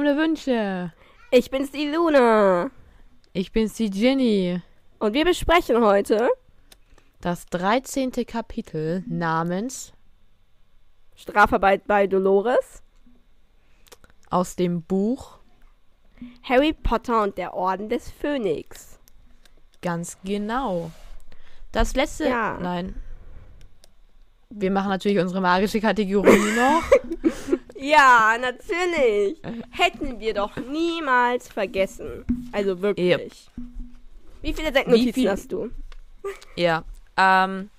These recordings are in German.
fromme Wünsche. Ich bin's die Luna. Ich bin's die Ginny. Und wir besprechen heute Das 13. Kapitel namens Strafarbeit bei Dolores, aus dem Buch Harry Potter und der Orden des Phönix. Ganz genau. Das letzte. Ja. Nein. Wir machen natürlich unsere magische Kategorie noch. Ja, natürlich. Hätten wir doch niemals vergessen. Also wirklich. Wie viele Decknotizen viel- hast du? Ja. Ähm,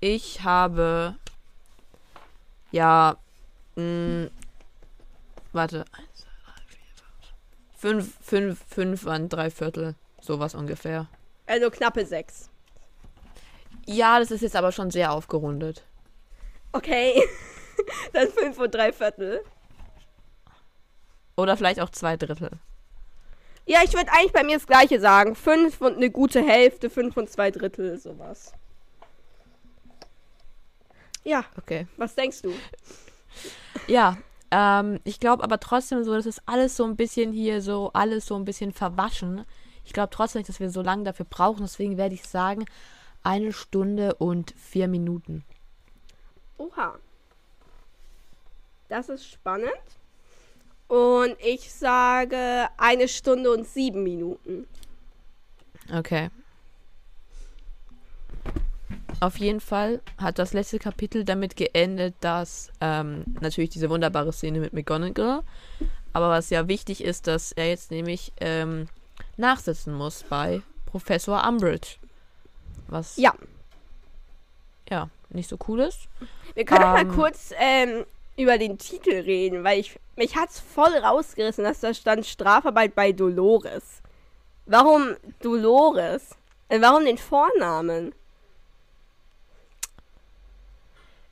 ich habe. Ja. Mh, warte. Eins, zwei, drei, vier, fünf. Fünf, fünf, fünf an drei Viertel. Sowas ungefähr. Also knappe sechs. Ja, das ist jetzt aber schon sehr aufgerundet. Okay. Dann fünf und drei Viertel. Oder vielleicht auch zwei Drittel. Ja, ich würde eigentlich bei mir das gleiche sagen. Fünf und eine gute Hälfte, fünf und zwei Drittel, sowas. Ja, Okay. was denkst du? Ja, ähm, ich glaube aber trotzdem so, das ist alles so ein bisschen hier so, alles so ein bisschen verwaschen. Ich glaube trotzdem nicht, dass wir so lange dafür brauchen. Deswegen werde ich sagen, eine Stunde und vier Minuten. Oha. Das ist spannend. Und ich sage eine Stunde und sieben Minuten. Okay. Auf jeden Fall hat das letzte Kapitel damit geendet, dass ähm, natürlich diese wunderbare Szene mit McGonagall, aber was ja wichtig ist, dass er jetzt nämlich ähm, nachsitzen muss bei Professor Umbridge. Was Ja. ja nicht so cool ist. Wir können Ähm. mal kurz ähm, über den Titel reden, weil ich mich hat's voll rausgerissen, dass da stand Strafarbeit bei Dolores. Warum Dolores? Äh, warum den Vornamen?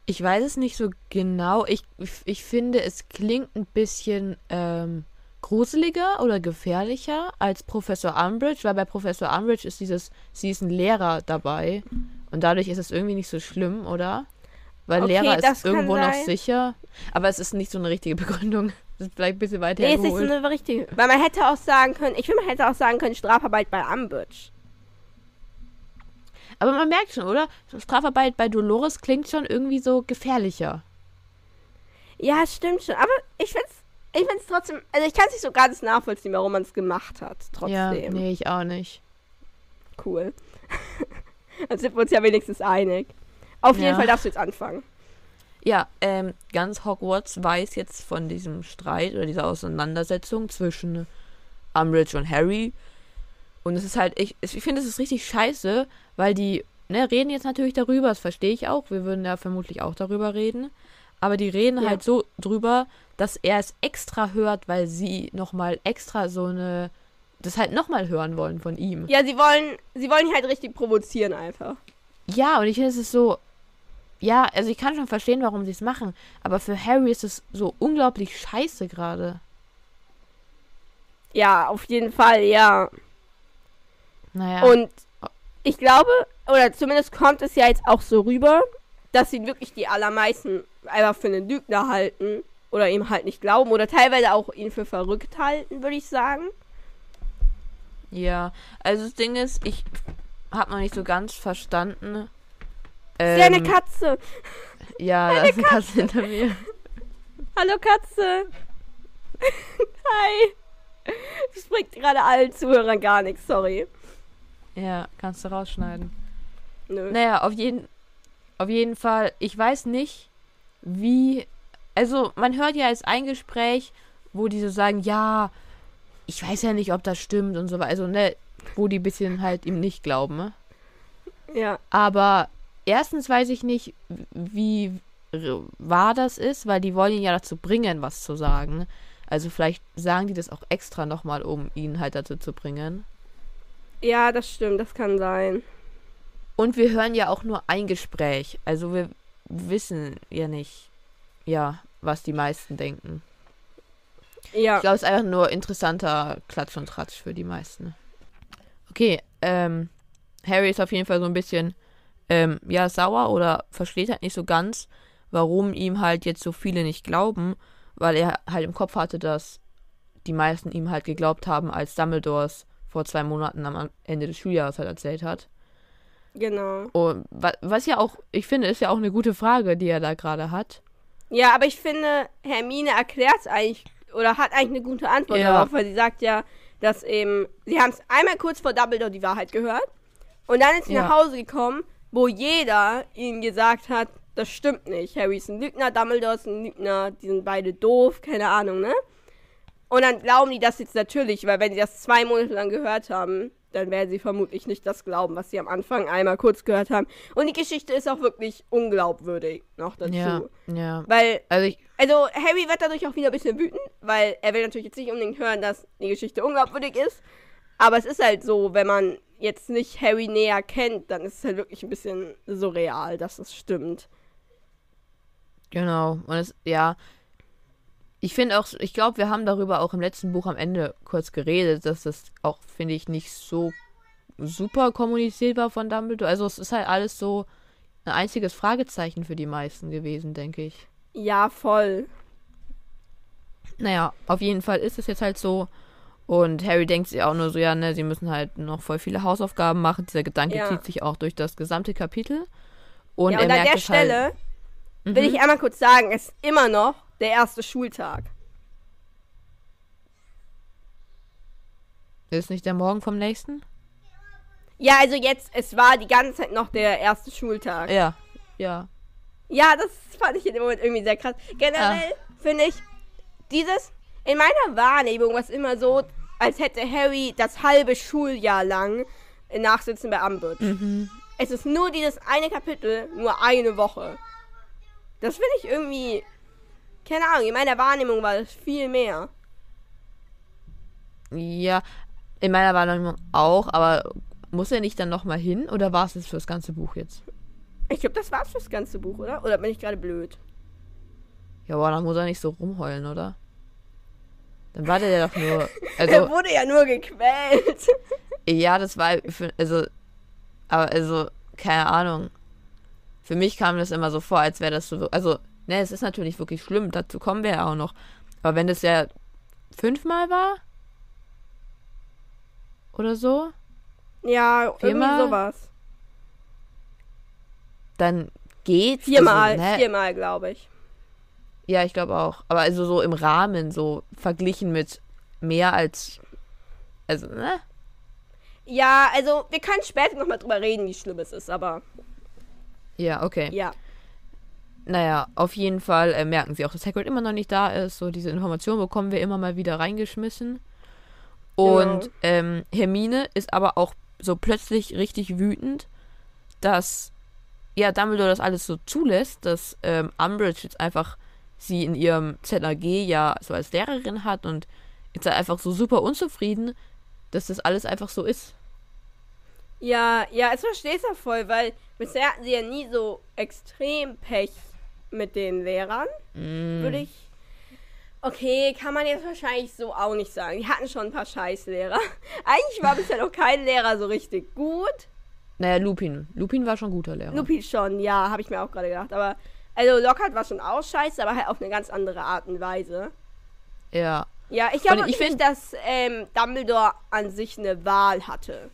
Ich weiß es nicht so genau. Ich, ich finde, es klingt ein bisschen ähm, gruseliger oder gefährlicher als Professor Umbridge, weil bei Professor Umbridge ist dieses, sie ist ein Lehrer dabei und dadurch ist es irgendwie nicht so schlimm, oder? Weil Okay, Lehrer ist irgendwo noch sicher, aber es ist nicht so eine richtige Begründung. Das ist vielleicht ein bisschen weiter Nee, es ist nicht so eine richtige. Weil man hätte auch sagen können, ich finde, man hätte auch sagen können, Strafarbeit bei Umbridge. Aber man merkt schon, oder? Strafarbeit bei Dolores klingt schon irgendwie so gefährlicher. Ja, stimmt schon. Aber ich find's, ich find's trotzdem, also ich kann es nicht so ganz nachvollziehen, warum man es gemacht hat. Trotzdem. Ja, nee, ich auch nicht. Cool. Dann sind wir uns ja wenigstens einig. Auf jeden Ja. Fall darfst du jetzt anfangen. Ja, ähm, ganz Hogwarts weiß jetzt von diesem Streit oder dieser Auseinandersetzung zwischen Umbridge und Harry. Und es ist halt, ich, ich finde, es ist richtig scheiße, weil die, ne, reden jetzt natürlich darüber, das verstehe ich auch. Wir würden ja vermutlich auch darüber reden. Aber die reden Ja. halt so drüber, dass er es extra hört, weil sie nochmal extra so eine, das halt nochmal hören wollen von ihm. Ja, sie wollen, sie wollen ihn halt richtig provozieren einfach. Ja, und ich finde, es ist so. Ja, also ich kann schon verstehen, warum sie es machen. Aber für Harry ist es so unglaublich scheiße gerade. Ja, auf jeden Fall, ja. Naja. Und ich glaube, oder zumindest kommt es ja jetzt auch so rüber, dass sie wirklich die allermeisten einfach für einen Lügner halten oder ihm halt nicht glauben oder teilweise auch ihn für verrückt halten, würde ich sagen. ja, also das Ding ist, ich habe noch nicht so ganz verstanden. Ist ja eine ähm, Katze. Ja, da ist eine Katze hinter mir. Hallo Katze. Hi. Das bringt gerade allen Zuhörern gar nichts, sorry. Ja, kannst du rausschneiden. Nö. Naja, auf jeden, auf jeden Fall, ich weiß nicht, wie. Also, man hört ja als ein Gespräch, wo die so sagen, ja, ich weiß ja nicht, ob das stimmt und so weiter. Also, ne, wo die ein bisschen halt ihm nicht glauben, ne? Ja. Aber erstens weiß ich nicht, wie wahr das ist, weil die wollen ihn ja dazu bringen, was zu sagen. Also vielleicht sagen die das auch extra nochmal, um ihn halt dazu zu bringen. Ja, das stimmt, das kann sein. Und wir hören ja auch nur ein Gespräch. Also wir wissen ja nicht, ja, was die meisten denken. Ja. Ich glaube, es ist einfach nur interessanter Klatsch und Tratsch für die meisten. Okay, ähm, Harry ist auf jeden Fall so ein bisschen, ähm, ja, sauer oder versteht halt nicht so ganz, warum ihm halt jetzt so viele nicht glauben, weil er halt im Kopf hatte, dass die meisten ihm halt geglaubt haben, als Dumbledores vor zwei Monaten am Ende des Schuljahres halt erzählt hat. Genau. Und wa- was ja auch, ich finde, ist ja auch eine gute Frage, die er da gerade hat. Ja, aber ich finde, Hermine erklärt es eigentlich oder hat eigentlich eine gute Antwort Ja. darauf, weil sie sagt ja, dass eben, sie haben es einmal kurz vor Dumbledore die Wahrheit gehört und dann ist sie Ja. nach Hause gekommen, wo jeder ihnen gesagt hat, das stimmt nicht. Harry ist ein Lügner, Dumbledore ist ein Lügner, die sind beide doof, keine Ahnung, ne? Und dann glauben die das jetzt natürlich, weil wenn sie das zwei Monate lang gehört haben, dann werden sie vermutlich nicht das glauben, was sie am Anfang einmal kurz gehört haben. Und die Geschichte ist auch wirklich unglaubwürdig noch dazu. Ja, ja. Weil Also ich, also Harry wird dadurch auch wieder ein bisschen wütend, weil er will natürlich jetzt nicht unbedingt hören, dass die Geschichte unglaubwürdig ist. Aber es ist halt so, wenn man jetzt nicht Harry näher kennt, dann ist es halt wirklich ein bisschen surreal, dass das stimmt. Genau. Und es, ja. Ich finde auch, ich glaube, wir haben darüber auch im letzten Buch am Ende kurz geredet, dass das auch, finde ich, nicht so super kommuniziert war von Dumbledore. Also es ist halt alles so ein einziges Fragezeichen für die meisten gewesen, denke ich. Ja, voll. Naja, auf jeden Fall ist es jetzt halt so. Und Harry denkt sich auch nur so, ja, ne, sie müssen halt noch voll viele Hausaufgaben machen. Dieser Gedanke Ja. zieht sich auch durch das gesamte Kapitel. Und ja, er und an merkt der halt, Stelle Mhm. will ich einmal kurz sagen, es ist immer noch der erste Schultag. Ist nicht der Morgen vom nächsten? Ja, also jetzt, es war die ganze Zeit noch der erste Schultag. Ja. Ja. Ja, das fand ich in dem Moment irgendwie sehr krass. Generell finde ich, dieses, in meiner Wahrnehmung war es immer so, als hätte Harry das halbe Schuljahr lang nachsitzen bei Umbridge. Mhm. Es ist nur dieses eine Kapitel, nur eine Woche. Das finde ich irgendwie, keine Ahnung, in meiner Wahrnehmung war das viel mehr. Ja, in meiner Wahrnehmung auch, aber muss er nicht dann nochmal hin oder war es jetzt für das ganze Buch jetzt? Ich glaube, das war's fürs ganze Buch, oder? Oder bin ich gerade blöd? Ja, aber dann muss er nicht so rumheulen, oder? Dann war der doch nur. er Also, wurde ja nur gequält. ja, das war. Für, also, aber also, keine Ahnung. Für mich kam das immer so vor, als wäre das so. Also, ne, es ist natürlich wirklich schlimm, dazu kommen wir ja auch noch. Aber wenn das ja fünfmal war? Oder so? ja, irgendwie Viermal? sowas. Dann geht's. Viermal, also, ne? viermal, glaube ich. Ja, ich glaube auch. Aber also so im Rahmen, so verglichen mit mehr als. Also, ne? Ja, also wir können später nochmal drüber reden, wie schlimm es ist, aber Ja, okay. ja. Naja, auf jeden Fall äh, merken sie auch, dass Hagrid immer noch nicht da ist. So diese Information bekommen wir immer mal wieder reingeschmissen. Und Genau. ähm, Hermine ist aber auch so plötzlich richtig wütend, dass ja Dumbledore das alles so zulässt, dass ähm, Umbridge jetzt einfach sie in ihrem ZAG ja so als Lehrerin hat und jetzt halt einfach so super unzufrieden, dass das alles einfach so ist. Ja, ja, es verstehe ich ja voll, weil bisher hatten sie ja nie so extrem Pech mit den Lehrern, Mm. würde ich. Okay, kann man jetzt wahrscheinlich so auch nicht sagen. Die hatten schon ein paar Scheißlehrer. Eigentlich war bisher noch kein Lehrer so richtig gut. Naja, Lupin. Lupin war schon ein guter Lehrer. Lupin schon, ja, habe ich mir auch gerade gedacht. Aber, also Lockhart war schon auch scheiße, aber halt auf eine ganz andere Art und Weise. ja. Ja, ich glaube ich ich nicht, dass ähm, Dumbledore an sich eine Wahl hatte.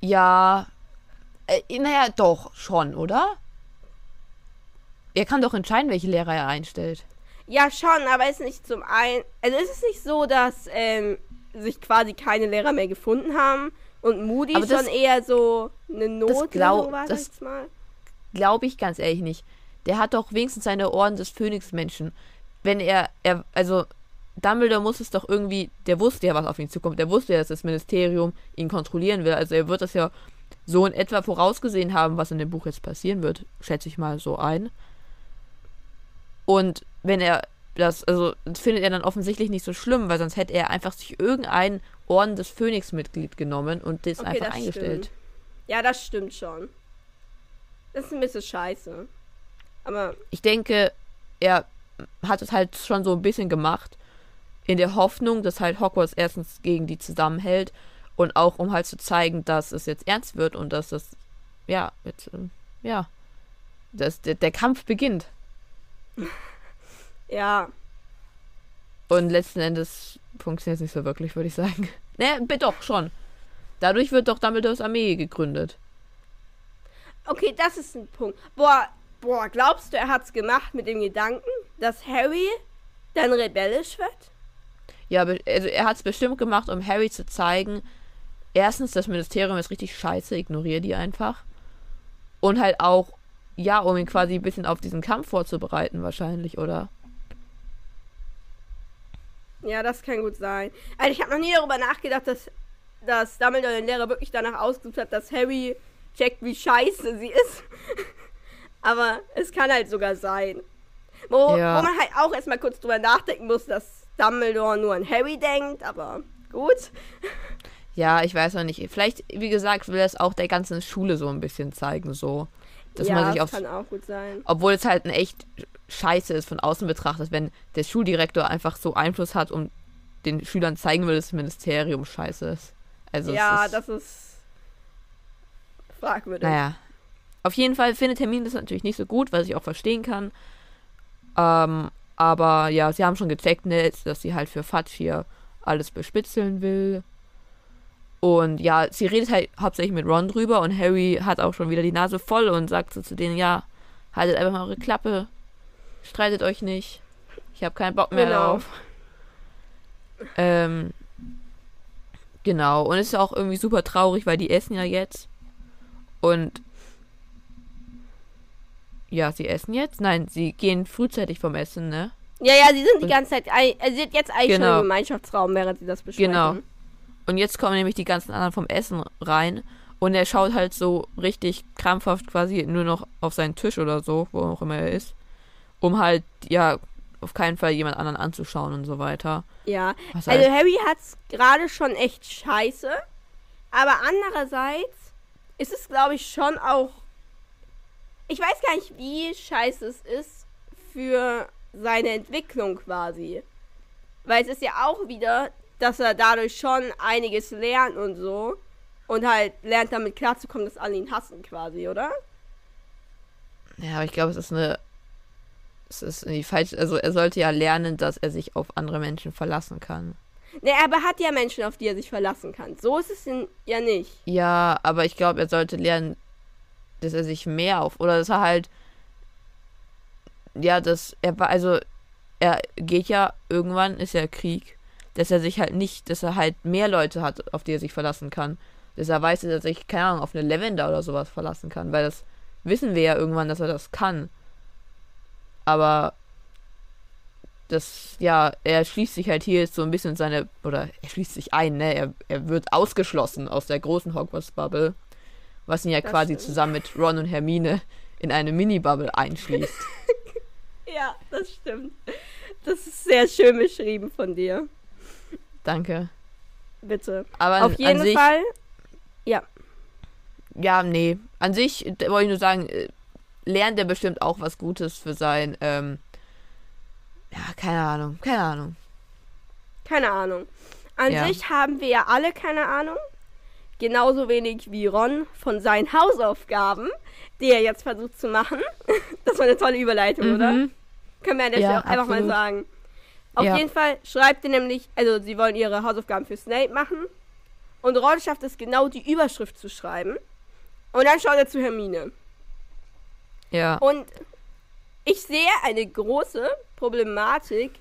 Ja. Äh, naja, doch, schon, oder? Er kann doch entscheiden, welche Lehrer er einstellt. Ja, schon, aber ist nicht zum einen. Also ist es nicht so, dass ähm, sich quasi keine Lehrer mehr gefunden haben und Moody Aber das- schon eher so eine Notlösung glaub- war, das- sag ich mal. Glaube ich ganz ehrlich nicht. Der hat doch wenigstens seine Orden des Phönixmenschen. Wenn er, er, also, Dumbledore muss es doch irgendwie, der wusste ja, was auf ihn zukommt. Der wusste ja, dass das Ministerium ihn kontrollieren will. Also er wird das ja so in etwa vorausgesehen haben, was in dem Buch jetzt passieren wird. Schätze ich mal so ein. Und wenn er das, also das findet er dann offensichtlich nicht so schlimm, weil sonst hätte er einfach sich irgendein Orden des Phönix-Mitglied genommen und das Okay, einfach das eingestellt. stimmt. Ja, das stimmt schon. Das ist ein bisschen scheiße. Aber ich denke, er hat es halt schon so ein bisschen gemacht, in der Hoffnung, dass halt Hogwarts erstens gegen die zusammenhält und auch um halt zu zeigen, dass es jetzt ernst wird und dass das, ja, jetzt, ähm, ja, dass der, der Kampf beginnt. ja. Und letzten Endes funktioniert es nicht so wirklich, würde ich sagen. Ne, doch, schon. Dadurch wird doch Dumbledores Armee gegründet. Okay, das ist ein Punkt. Boah, boah, glaubst du, er hat's gemacht mit dem Gedanken, dass Harry dann rebellisch wird? Ja, also er hat es bestimmt gemacht, um Harry zu zeigen, erstens, das Ministerium ist richtig scheiße, ignoriere die einfach. Und halt auch, ja, um ihn quasi ein bisschen auf diesen Kampf vorzubereiten, wahrscheinlich, oder? Ja, das kann gut sein. Also ich habe noch nie darüber nachgedacht, dass, dass Dumbledore den Lehrer wirklich danach ausgesucht hat, dass Harry checkt, wie scheiße sie ist. Aber es kann halt sogar sein. Wo, Ja. wo man halt auch erstmal kurz drüber nachdenken muss, dass Dumbledore nur an Harry denkt, aber gut. Ja, ich weiß noch nicht. Vielleicht, wie gesagt, will er es auch der ganzen Schule so ein bisschen zeigen, so. Dass ja, man sich das kann auch gut sein. Obwohl es halt ein echt scheiße ist von außen betrachtet, wenn der Schuldirektor einfach so Einfluss hat und den Schülern zeigen will, dass das Ministerium scheiße ist. Also ja, ist, das ist fragwürdig. Naja. Auf jeden Fall findet Hermine das natürlich nicht so gut, was ich auch verstehen kann. Ähm, aber ja, sie haben schon gecheckt, ne, dass sie halt für Fatsch hier alles bespitzeln will. Und ja, sie redet halt hauptsächlich mit Ron drüber und Harry hat auch schon wieder die Nase voll und sagt so zu denen, ja, haltet einfach mal eure Klappe, streitet euch nicht. Ich habe keinen Bock mehr Genau. drauf. Ähm, genau, und es ist auch irgendwie super traurig, weil die essen ja jetzt. Und ja, sie essen jetzt? Nein, sie gehen frühzeitig vom Essen, ne? Ja, ja, sie sind die Und- ganze Zeit, ei- also sie sind jetzt eigentlich schon Genau. im Gemeinschaftsraum, während sie das besprechen. Genau. Und jetzt kommen nämlich die ganzen anderen vom Essen rein. Und er schaut halt so richtig krampfhaft quasi nur noch auf seinen Tisch oder so, wo auch immer er ist. Um halt, ja, auf keinen Fall jemand anderen anzuschauen und so weiter. Ja, Was also halt, Harry hat's gerade schon echt scheiße. Aber andererseits ist es, glaube ich, schon auch. Ich weiß gar nicht, wie scheiße es ist für seine Entwicklung quasi. Weil es ist ja auch wieder, dass er dadurch schon einiges lernt und so. Und halt lernt damit klarzukommen, dass alle ihn hassen quasi, oder? ja, aber ich glaube, es ist eine. Es ist irgendwie falsch. Also, er sollte ja lernen, dass er sich auf andere Menschen verlassen kann. Ne, aber er hat ja Menschen, auf die er sich verlassen kann. So ist es denn ja nicht. Ja, aber ich glaube, er sollte lernen, dass er sich mehr auf. Oder dass er halt. Ja, dass er war. Also, er geht ja irgendwann, ist ja Krieg. Dass er sich halt nicht. Dass er halt mehr Leute hat, auf die er sich verlassen kann. Dass er weiß, dass er sich, keine Ahnung, auf eine Lavender oder sowas verlassen kann. Weil das wissen wir ja irgendwann, dass er das kann. Aber. Das, ja, er schließt sich halt hier jetzt so ein bisschen in seine, oder er schließt sich ein, ne? Er, er wird ausgeschlossen aus der großen Hogwarts-Bubble, was ihn ja Das quasi stimmt. zusammen mit Ron und Hermine in eine Mini-Bubble einschließt. Ja, das stimmt. Das ist sehr schön beschrieben von dir. Danke. Bitte. Aber an, Auf jeden an sich, Fall. ja, nee. An sich wollte ich nur sagen, äh, lernt er bestimmt auch was Gutes für sein, ähm, ja, keine Ahnung, keine Ahnung. Keine Ahnung. An Ja. sich haben wir ja alle keine Ahnung. Genauso wenig wie Ron von seinen Hausaufgaben, die er jetzt versucht zu machen. Das war eine tolle Überleitung, oder? Mhm. Können wir an der Ja, Stelle einfach mal sagen. Auf Ja. jeden Fall schreibt er nämlich, also sie wollen ihre Hausaufgaben für Snape machen. Und Ron schafft es genau, die Überschrift zu schreiben. Und dann schaut er zu Hermine. Ja. Und ich sehe eine große Problematik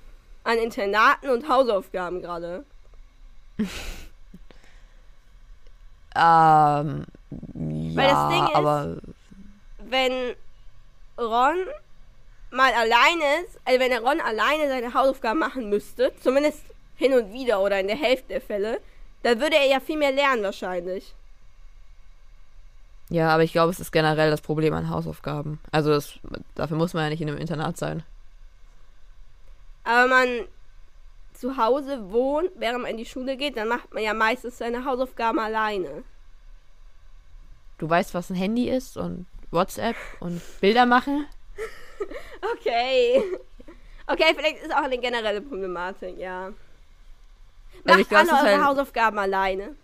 an Internaten und Hausaufgaben gerade. Ähm, Weil ja, das Ding ist- aber Wenn Ron mal alleine ist, also wenn Ron alleine seine Hausaufgaben machen müsste, zumindest hin und wieder oder in der Hälfte der Fälle, dann würde er ja viel mehr lernen wahrscheinlich. Ja, aber ich glaube, es ist generell das Problem an Hausaufgaben. Also das, dafür muss man ja nicht in einem Internat sein. Aber man zu Hause wohnt, während man in die Schule geht, dann macht man ja meistens seine Hausaufgaben alleine. Du weißt, was ein Handy ist und WhatsApp und Bilder machen. Okay. Okay, vielleicht ist auch eine generelle Problematik, ja. Macht Also ich glaub, alle eure halt- Hausaufgaben alleine.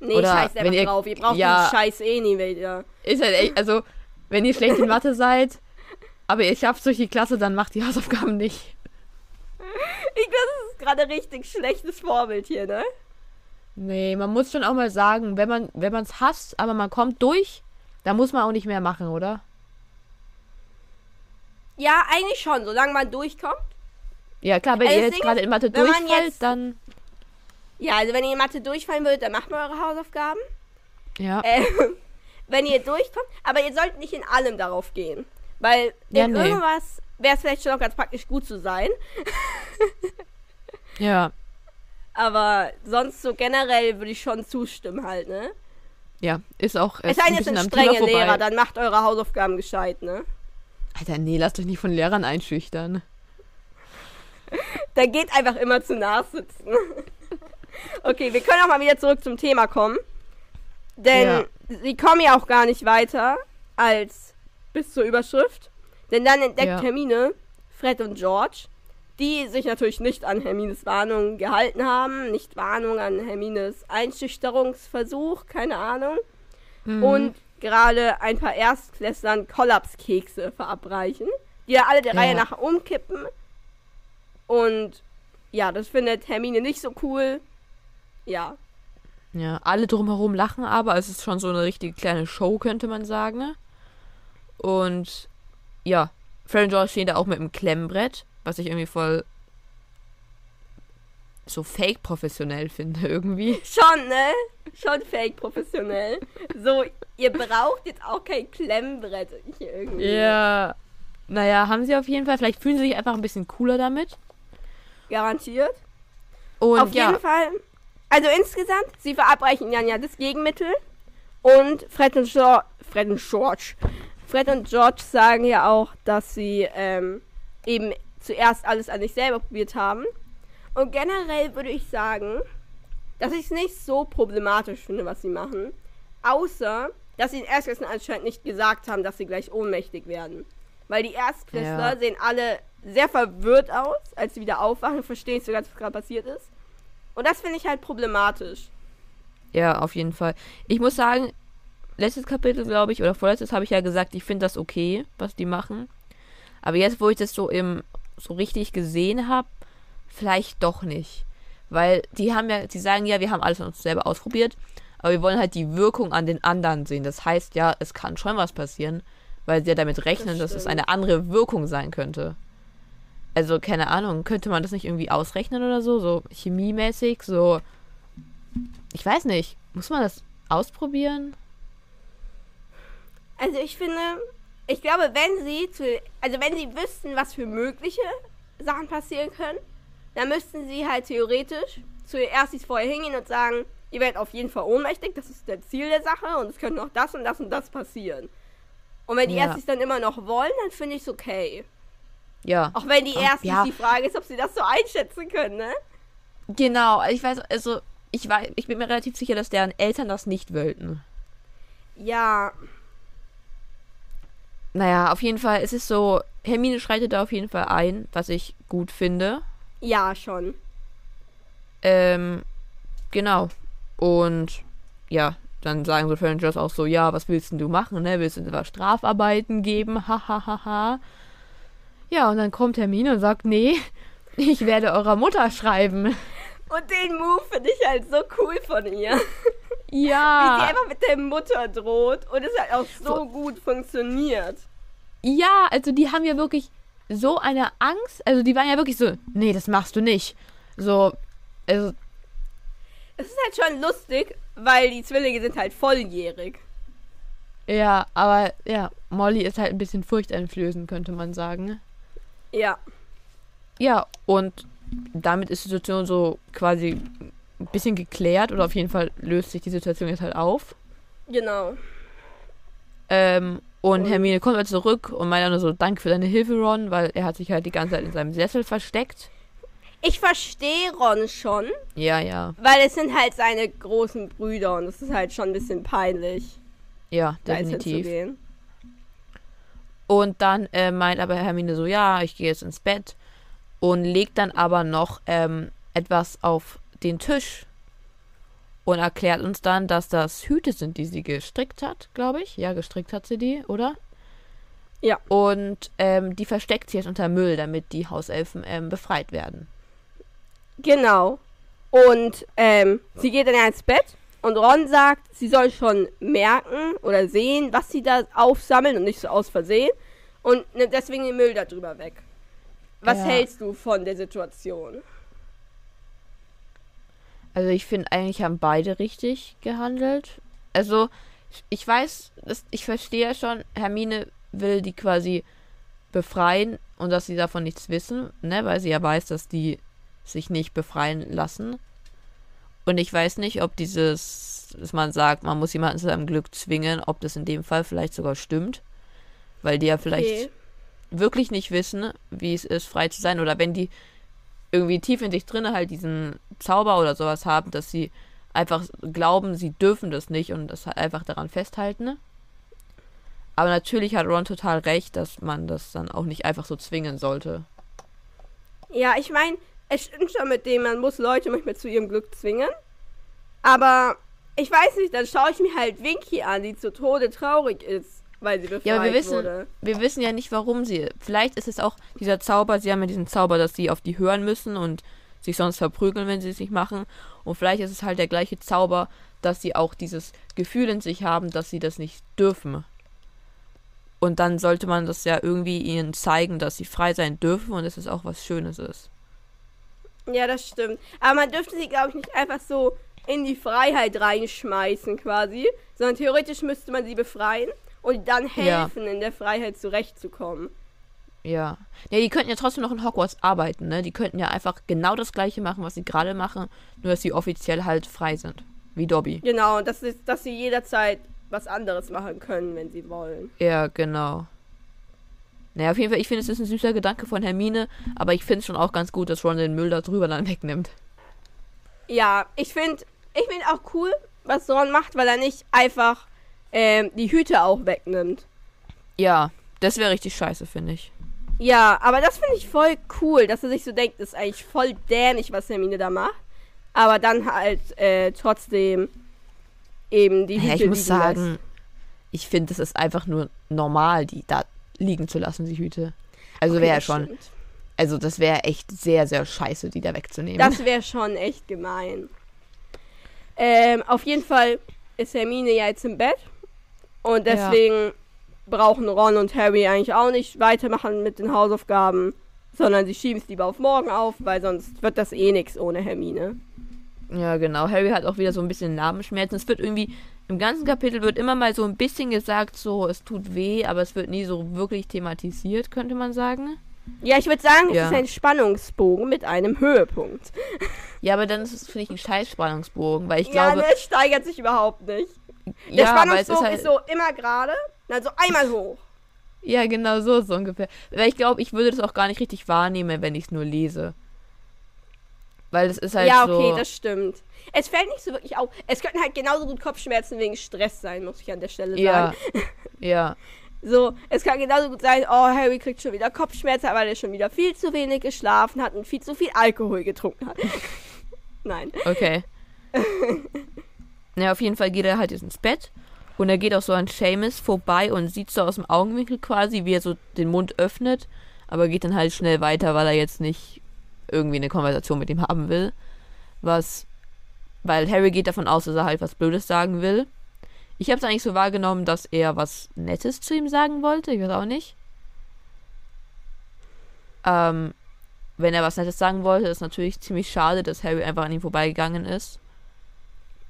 Nee, Oder scheiß einfach ihr- drauf. Ihr braucht ja. den Scheiß eh nie wieder. Ist halt echt, also, wenn ihr schlecht in Mathe seid, aber ihr schafft durch die Klasse, dann macht die Hausaufgaben nicht. Ich glaube, das ist gerade richtig schlechtes Vorbild hier, ne? Nee, man muss schon auch mal sagen, wenn man wenn es hasst, aber man kommt durch, dann muss man auch nicht mehr machen, oder? Ja, eigentlich schon, solange man durchkommt. Ja, klar, wenn Ey, ihr jetzt gerade in Mathe durchfällt, jetzt- dann Ja, also wenn ihr in Mathe durchfallen würdet, dann macht mal eure Hausaufgaben. ja. Äh, wenn ihr durchkommt, aber ihr sollt nicht in allem darauf gehen. Weil Ja, in nee. irgendwas wäre es vielleicht schon noch ganz praktisch gut zu sein. Ja. Aber sonst so generell würde ich schon zustimmen halt, ne? Ja, ist auch Es ist sei ein denn, sind strenge. Lehrer, dann macht eure Hausaufgaben gescheit, ne? Alter, nee, lasst euch nicht von Lehrern einschüchtern. Da geht einfach immer zu nachsitzen. Okay, wir können auch mal wieder zurück zum Thema kommen. Denn Ja. sie kommen ja auch gar nicht weiter als bis zur Überschrift. Denn dann entdeckt Ja. Hermine Fred und George, die sich natürlich nicht an Hermines Warnung gehalten haben. Nicht Warnung an Hermines Einschüchterungsversuch, keine Ahnung. Mhm. Und gerade ein paar Erstklässlern Kollapskekse verabreichen, die ja alle der Ja. Reihe nach umkippen. Und ja, das findet Hermine nicht so cool. Ja. Ja, alle drumherum lachen aber. Es ist schon so eine richtige kleine Show, könnte man sagen. Und ja, Fred und George stehen da auch mit einem Klemmbrett, was ich irgendwie voll so fake professionell finde irgendwie. Schon, ne? Schon fake professionell. So, ihr braucht jetzt auch kein Klemmbrett hier irgendwie. Ja. Naja, haben sie auf jeden Fall. Vielleicht fühlen sie sich einfach ein bisschen cooler damit. Garantiert. Und Auf ja, jeden Fall. Also insgesamt, sie verabreichen dann ja das Gegenmittel. Und Fred und, George, Fred und George. Fred und George sagen ja auch, dass sie ähm, eben zuerst alles an sich selber probiert haben. Und generell würde ich sagen, dass ich es nicht so problematisch finde, was sie machen. Außer, dass sie den Erstklässlern anscheinend nicht gesagt haben, dass sie gleich ohnmächtig werden. Weil die Erstklässler Ja. sehen alle sehr verwirrt aus, als sie wieder aufwachen und verstehen nicht so ganz, was gerade passiert ist. Und das finde ich halt problematisch. ja, auf jeden Fall. Ich muss sagen, letztes Kapitel, glaube ich, oder vorletztes habe ich ja gesagt, ich finde das okay, was die machen. Aber jetzt, wo ich das so im so richtig gesehen habe, vielleicht doch nicht. Weil die haben ja, die sagen ja, wir haben alles an uns selber ausprobiert, aber wir wollen halt die Wirkung an den anderen sehen. Das heißt ja, es kann schon was passieren, weil sie ja damit rechnen, Das dass es eine andere Wirkung sein könnte. Also, keine Ahnung, könnte man das nicht irgendwie ausrechnen oder so? So chemiemäßig, so. Ich weiß nicht. Muss man das ausprobieren? Also ich finde, ich glaube, wenn sie zu, also wenn sie wüssten, was für mögliche Sachen passieren können, dann müssten sie halt theoretisch zuerst sich vorher hingehen und sagen, ihr werdet auf jeden Fall ohnmächtig, das ist das Ziel der Sache und es könnte noch das und das und das passieren. Und wenn die Ja. Erstis dann immer noch wollen, dann finde ich es okay. Ja. Auch wenn die Erstis ja. die Frage ist, ob sie das so einschätzen können, ne? Genau, ich weiß, also, ich, weiß, ich bin mir relativ sicher, dass deren Eltern das nicht wollten. Ja, Naja, auf jeden Fall, es ist so, Hermine schreitet da auf jeden Fall ein, was ich gut finde. ja, schon. Ähm, genau. Und ja, dann sagen so Rangers auch so, ja, was willst denn du machen, ne? Willst du etwa Strafarbeiten geben? Ha, ha, ha, ha. Ja, und dann kommt Hermine und sagt, nee, ich werde eurer Mutter schreiben. Und den Move finde ich halt so cool von ihr. Wie sie Ja, einfach mit der Mutter droht und es halt auch so gut funktioniert. ja, also die haben ja wirklich so eine Angst. Also die waren ja wirklich so, nee, das machst du nicht. So, also, Es ist halt schon lustig, weil die Zwillinge sind halt volljährig. ja, aber ja, Molly ist halt ein bisschen furchteinflößend, könnte man sagen. Ja. Ja, und damit ist die Situation so quasi ein bisschen geklärt oder auf jeden Fall löst sich die Situation jetzt halt auf. Genau. Ähm, und Und- Hermine kommt halt zurück und meint dann nur so, danke für deine Hilfe, Ron, weil er hat sich halt die ganze Zeit in seinem Sessel versteckt. Ich verstehe Ron schon, Ja, ja, weil es sind halt seine großen Brüder und es ist halt schon ein bisschen peinlich, ja, definitiv. Und dann äh, meint aber Hermine so, ja, ich gehe jetzt ins Bett und legt dann aber noch ähm, etwas auf den Tisch und erklärt uns dann, dass das Hüte sind, die sie gestrickt hat, glaube ich. Ja, gestrickt hat sie die, oder? Ja. Und ähm, die versteckt sich jetzt unter Müll, damit die Hauselfen ähm, befreit werden. Genau. Und ähm, sie geht dann ja ins Bett und Ron sagt, sie soll schon merken oder sehen, was sie da aufsammeln und nicht so aus Versehen und nimmt deswegen den Müll darüber weg. Was Ja. hältst du von der Situation? Also ich finde, eigentlich haben beide richtig gehandelt. Also ich weiß, ich verstehe ja schon, Hermine will die quasi befreien und dass sie davon nichts wissen, ne, weil sie ja weiß, dass die sich nicht befreien lassen. Und ich weiß nicht, ob dieses, dass man sagt, man muss jemanden zu seinem Glück zwingen, ob das in dem Fall vielleicht sogar stimmt. Weil die ja vielleicht Okay. wirklich nicht wissen, wie es ist, frei zu sein. Oder wenn die irgendwie tief in sich drinne halt diesen Zauber oder sowas haben, dass sie einfach glauben, sie dürfen das nicht und das halt einfach daran festhalten. Aber natürlich hat Ron total recht, dass man das dann auch nicht einfach so zwingen sollte. Ja, ich meine, es stimmt schon mit dem, man muss Leute manchmal zu ihrem Glück zwingen. Aber ich weiß nicht, dann schaue ich mir halt Winky an, die zu Tode traurig ist, weil sie befreit Ja, aber wir wissen, wurde. wir wissen ja nicht, warum sie. Vielleicht ist es auch dieser Zauber, sie haben ja diesen Zauber, dass sie auf die hören müssen und sich sonst verprügeln, wenn sie es nicht machen. Und vielleicht ist es halt der gleiche Zauber, dass sie auch dieses Gefühl in sich haben, dass sie das nicht dürfen. Und dann sollte man das ja irgendwie ihnen zeigen, dass sie frei sein dürfen und dass es auch was Schönes ist. Ja, das stimmt. Aber man dürfte sie, glaube ich, nicht einfach so in die Freiheit reinschmeißen quasi, sondern theoretisch müsste man sie befreien und dann Ja. helfen, in der Freiheit zurechtzukommen. Ja. Nee, die könnten ja trotzdem noch in Hogwarts arbeiten, ne? Die könnten ja einfach genau das gleiche machen, was sie gerade machen, nur dass sie offiziell halt frei sind. Wie Dobby. Genau, und das ist, dass sie jederzeit was anderes machen können, wenn sie wollen. Ja, genau. Naja, auf jeden Fall, ich finde, es ist ein süßer Gedanke von Hermine, aber ich finde es schon auch ganz gut, dass Ron den Müll da drüber dann wegnimmt. Ja, ich finde ich find auch cool, was Ron macht, weil er nicht einfach ähm, die Hüte auch wegnimmt. Ja, das wäre richtig scheiße, finde ich. Ja, aber das finde ich voll cool, dass er sich so denkt, das ist eigentlich voll dämlich, was Hermine da macht. Aber dann halt äh, trotzdem eben die Hüte Ja, ich muss sagen, lässt. ich finde, es ist einfach nur normal, die da liegen zu lassen, die Hüte. Also Okay, wäre das schon, stimmt. also das wäre echt sehr, sehr scheiße, die da wegzunehmen. Das wäre schon echt gemein. Ähm, auf jeden Fall ist Hermine ja jetzt im Bett. Und Ja. deswegen brauchen Ron und Harry eigentlich auch nicht weitermachen mit den Hausaufgaben, sondern sie schieben es lieber auf morgen auf, weil sonst wird das eh nichts ohne Hermine. Ja, genau. Harry hat auch wieder so ein bisschen Narbenschmerzen. Es wird irgendwie, im ganzen Kapitel wird immer mal so ein bisschen gesagt, so, es tut weh, aber es wird nie so wirklich thematisiert, könnte man sagen. Ja, ich würde sagen, Ja. es ist ein Spannungsbogen mit einem Höhepunkt. Ja, aber dann ist es, finde ich, ein scheiß Spannungsbogen, weil ich ja, glaube, ne, es steigert sich überhaupt nicht. Der ja, es ist Spannungsbogen halt, ist, so immer gerade, dann so einmal hoch. ja, genau so, so ungefähr. Weil ich glaube, ich würde das auch gar nicht richtig wahrnehmen, wenn ich es nur lese. Weil das ist halt ja, okay, so, das stimmt. Es fällt nicht so wirklich auf. Es könnten halt genauso gut Kopfschmerzen wegen Stress sein, muss ich an der Stelle ja, sagen. ja, So, es kann genauso gut sein, oh, Harry kriegt schon wieder Kopfschmerzen, weil er schon wieder viel zu wenig geschlafen hat und viel zu viel Alkohol getrunken hat. Nein. okay. ja, auf jeden Fall geht er halt jetzt ins Bett und er geht auch so an Seamus vorbei und sieht so aus dem Augenwinkel quasi, wie er so den Mund öffnet, aber geht dann halt schnell weiter, weil er jetzt nicht irgendwie eine Konversation mit ihm haben will. Was, weil Harry geht davon aus, dass er halt was Blödes sagen will. Ich habe es eigentlich so wahrgenommen, dass er was Nettes zu ihm sagen wollte. Ich weiß auch nicht. Ähm, wenn er was Nettes sagen wollte, ist natürlich ziemlich schade, dass Harry einfach an ihm vorbeigegangen ist.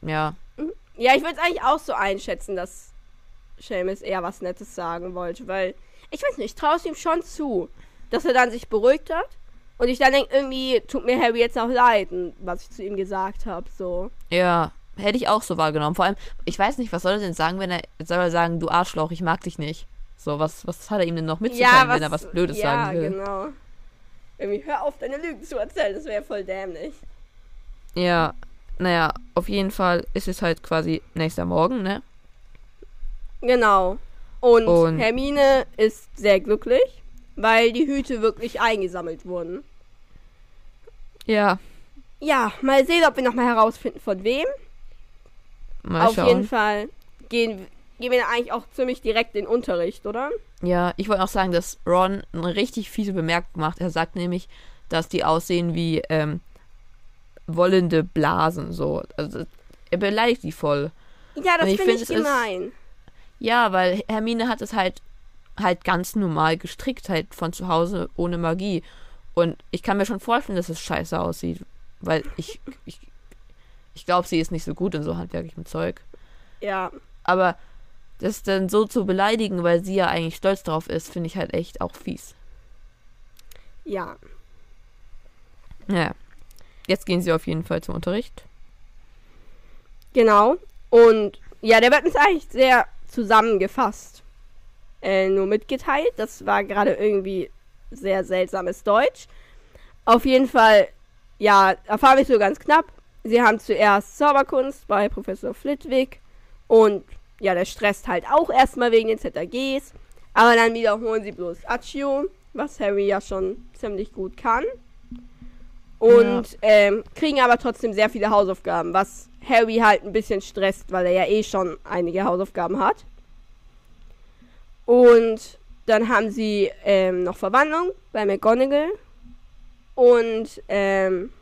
Ja, Ja, ich würde es eigentlich auch so einschätzen, dass Seamus eher was Nettes sagen wollte, weil ich weiß nicht, ich traue es ihm schon zu, dass er dann sich beruhigt hat und ich dann denke, irgendwie tut mir Harry jetzt auch leid, was ich zu ihm gesagt habe, so. ja, hätte ich auch so wahrgenommen. Vor allem, ich weiß nicht, was soll er denn sagen, wenn er, soll er sagen, du Arschloch, ich mag dich nicht. So, was, was hat er ihm denn noch mitzuteilen, wenn er was Blödes ja, sagen will? genau. Irgendwie, hör auf, deine Lügen zu erzählen, das wäre voll dämlich. Ja, naja, auf jeden Fall ist es halt quasi nächster Morgen, ne? Genau. Und, Und- Hermine ist sehr glücklich, weil die Hüte wirklich eingesammelt wurden. Ja, Ja, mal sehen, ob wir nochmal herausfinden, von wem. mal Auf schauen. jeden Fall gehen gehen wir eigentlich auch ziemlich direkt in den Unterricht, oder? Ja, ich wollte auch sagen, dass Ron eine richtig fiese Bemerkung macht. Er sagt nämlich, dass die aussehen wie ähm, wollende Blasen. So. Also, er beleidigt die voll. Ja, das Und ich finde find, ich es ist- gemein. Ja, weil Hermine hat es halt halt ganz normal gestrickt, halt von zu Hause ohne Magie. Und ich kann mir schon vorstellen, dass es scheiße aussieht. Weil ich, ich, ich glaube, sie ist nicht so gut in so handwerklichem Zeug. Ja. Aber das dann so zu beleidigen, weil sie ja eigentlich stolz drauf ist, finde ich halt echt auch fies. Ja. Naja. Jetzt gehen sie auf jeden Fall zum Unterricht. Genau. Und ja, der wird uns eigentlich sehr zusammengefasst. Äh, nur mitgeteilt. Das war gerade irgendwie sehr seltsames Deutsch. Auf jeden Fall, ja, erfahren wir es so ganz knapp. Sie haben zuerst Zauberkunst bei Professor Flitwick. Und ja, der stresst halt auch erstmal wegen den ZAGs. Aber dann wiederholen sie bloß Accio, was Harry ja schon ziemlich gut kann. Und ähm, kriegen aber trotzdem sehr viele Hausaufgaben, was Harry halt ein bisschen stresst, weil er ja eh schon einige Hausaufgaben hat. Und dann haben sie ähm, noch Verwandlung bei McGonagall. Und ähm,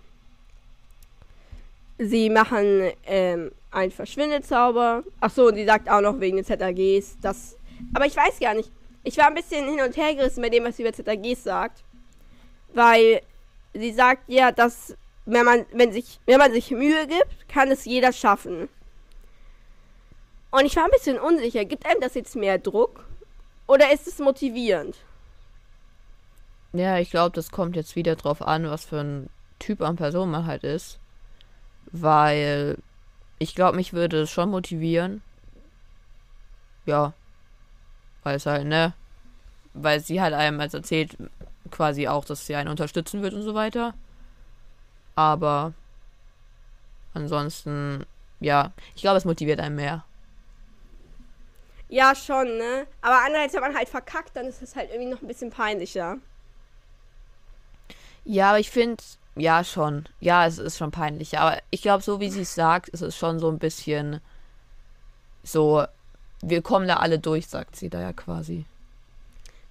sie machen ähm, einen Verschwindezauber. Ach so, und sie sagt auch noch wegen den ZAGs, dass. Aber ich weiß gar nicht. Ich war ein bisschen hin und her gerissen bei dem, was sie über ZAGs sagt. Weil sie sagt ja, dass wenn man, wenn sich, wenn man sich Mühe gibt, kann es jeder schaffen. Und ich war ein bisschen unsicher. Gibt einem das jetzt mehr Druck? Oder ist es motivierend? Ja, ich glaube, das kommt jetzt wieder drauf an, was für ein Typ an Person man halt ist. Weil ich glaube, mich würde es schon motivieren. Ja. Weil es halt, ne? Weil sie halt einem als erzählt, quasi auch, dass sie einen unterstützen wird und so weiter. Aber ansonsten, ja, ich glaube, es motiviert einen mehr. Ja, schon, ne? Aber andererseits, wenn man halt verkackt, dann ist es halt irgendwie noch ein bisschen peinlicher. Ja, aber ich finde, ja, schon. Ja, es ist schon peinlich. Aber ich glaube, so wie sie es sagt, ist es schon so ein bisschen so, wir kommen da alle durch, sagt sie da ja quasi.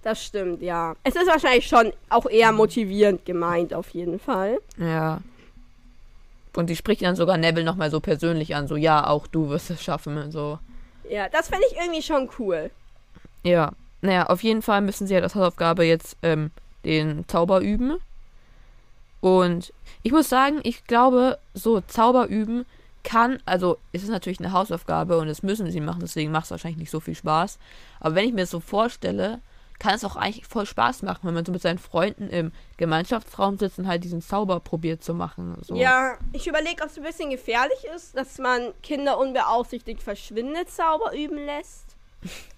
Das stimmt, ja. Es ist wahrscheinlich schon auch eher motivierend gemeint, auf jeden Fall. Ja. Und sie spricht dann sogar Neville nochmal so persönlich an, so, ja, auch du wirst es schaffen, so. Ja, das finde ich irgendwie schon cool. Ja. Naja, auf jeden Fall müssen sie halt als Hausaufgabe jetzt ähm, den Zauber üben. Und ich muss sagen, ich glaube, so Zauber üben kann, also es ist natürlich eine Hausaufgabe und das müssen sie machen, deswegen macht es wahrscheinlich nicht so viel Spaß. Aber wenn ich mir das so vorstelle, kann es auch eigentlich voll Spaß machen, wenn man so mit seinen Freunden im Gemeinschaftsraum sitzt und halt diesen Zauber probiert zu machen. So. Ja, ich überlege, ob es ein bisschen gefährlich ist, dass man Kinder unbeaufsichtigt Verschwindezauber üben lässt.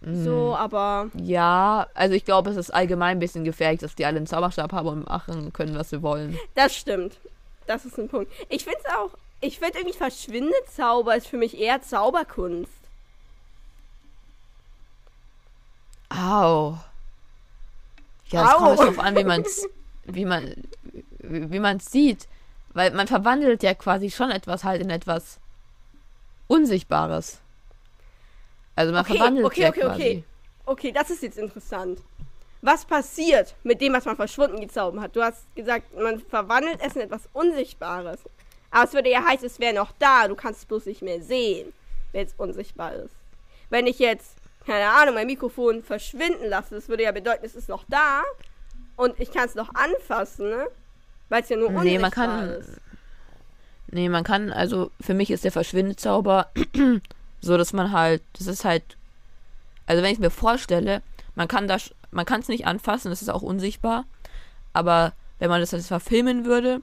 So, aber Ja, also ich glaube, es ist allgemein ein bisschen gefährlich, dass die alle einen Zauberstab haben und machen können, was sie wollen. das stimmt. Das ist ein Punkt. Ich finde es auch, ich finde irgendwie Verschwindezauber ist für mich eher Zauberkunst. Au. Ja, es kommt darauf an, wie man es wie man, wie man's sieht. Weil man verwandelt ja quasi schon etwas halt in etwas Unsichtbares. Also man Okay, verwandelt okay, ja okay, quasi. okay. Okay, das ist jetzt interessant. Was passiert mit dem, was man verschwunden gezaubert hat? Du hast gesagt, man verwandelt es in etwas Unsichtbares. Aber es würde ja heißen, es wäre noch da. Du kannst es bloß nicht mehr sehen, wenn es unsichtbar ist. Wenn ich jetzt, keine Ahnung, mein Mikrofon verschwinden lasse, das würde ja bedeuten, es ist noch da. Und ich kann es noch anfassen, ne? Weil es ja nur unsichtbar Nee, man kann- ist. Nee, man kann, also für mich ist der Verschwindezauber so, dass man halt, das ist halt, also wenn ich mir vorstelle, man kann das, man kann es nicht anfassen, das ist auch unsichtbar, aber wenn man das jetzt verfilmen würde,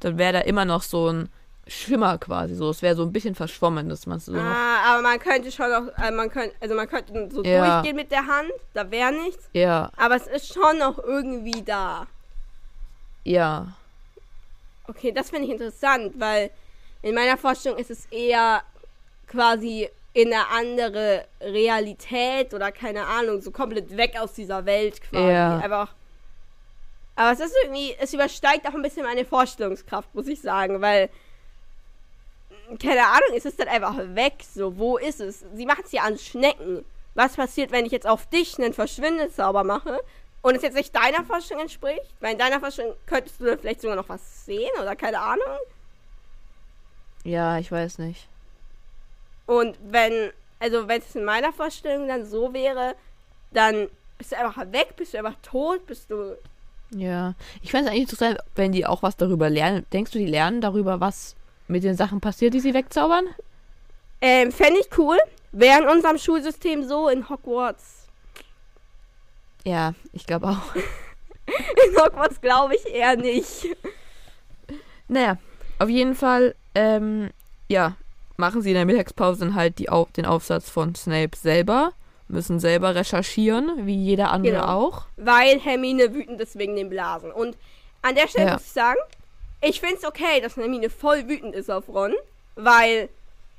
dann wäre da immer noch so ein Schimmer quasi, so, es wäre so ein bisschen verschwommen, dass man so Ah, aber man könnte schon noch, äh, man könnte, also man könnte so Ja. durchgehen mit der Hand, da wäre nichts. ja, Aber es ist schon noch irgendwie da. ja, Okay, das finde ich interessant, weil in meiner Vorstellung ist es eher quasi in eine andere Realität oder keine Ahnung, so komplett weg aus dieser Welt quasi. Ja. Einfach. Aber es ist irgendwie, es übersteigt auch ein bisschen meine Vorstellungskraft, muss ich sagen, weil keine Ahnung, es ist dann einfach weg. So, wo ist es? Sie macht es ja an Schnecken. Was passiert, wenn ich jetzt auf dich einen Verschwindezauber mache und es jetzt nicht deiner Vorstellung entspricht? Weil in deiner Vorstellung könntest du vielleicht sogar noch was sehen oder keine Ahnung. Ja, ich weiß nicht. Und wenn, also wenn es in meiner Vorstellung dann so wäre, dann bist du einfach weg, bist du einfach tot, bist du. Ja. Ich fände es eigentlich interessant, wenn die auch was darüber lernen. Denkst du, die lernen darüber, was mit den Sachen passiert, die sie wegzaubern? Ähm, fände ich cool. Wäre in unserem Schulsystem so in Hogwarts. Ja, ich glaube auch. In Hogwarts glaube ich eher nicht. Naja, auf jeden Fall, ähm, ja, machen sie in der Mittagspause dann halt die Au den Aufsatz von Snape selber. Müssen selber recherchieren, wie jeder andere Genau. auch. Weil Hermine wütend ist wegen den Blasen. Und an der Stelle Ja. muss ich sagen, ich finde es okay, dass Hermine voll wütend ist auf Ron. Weil,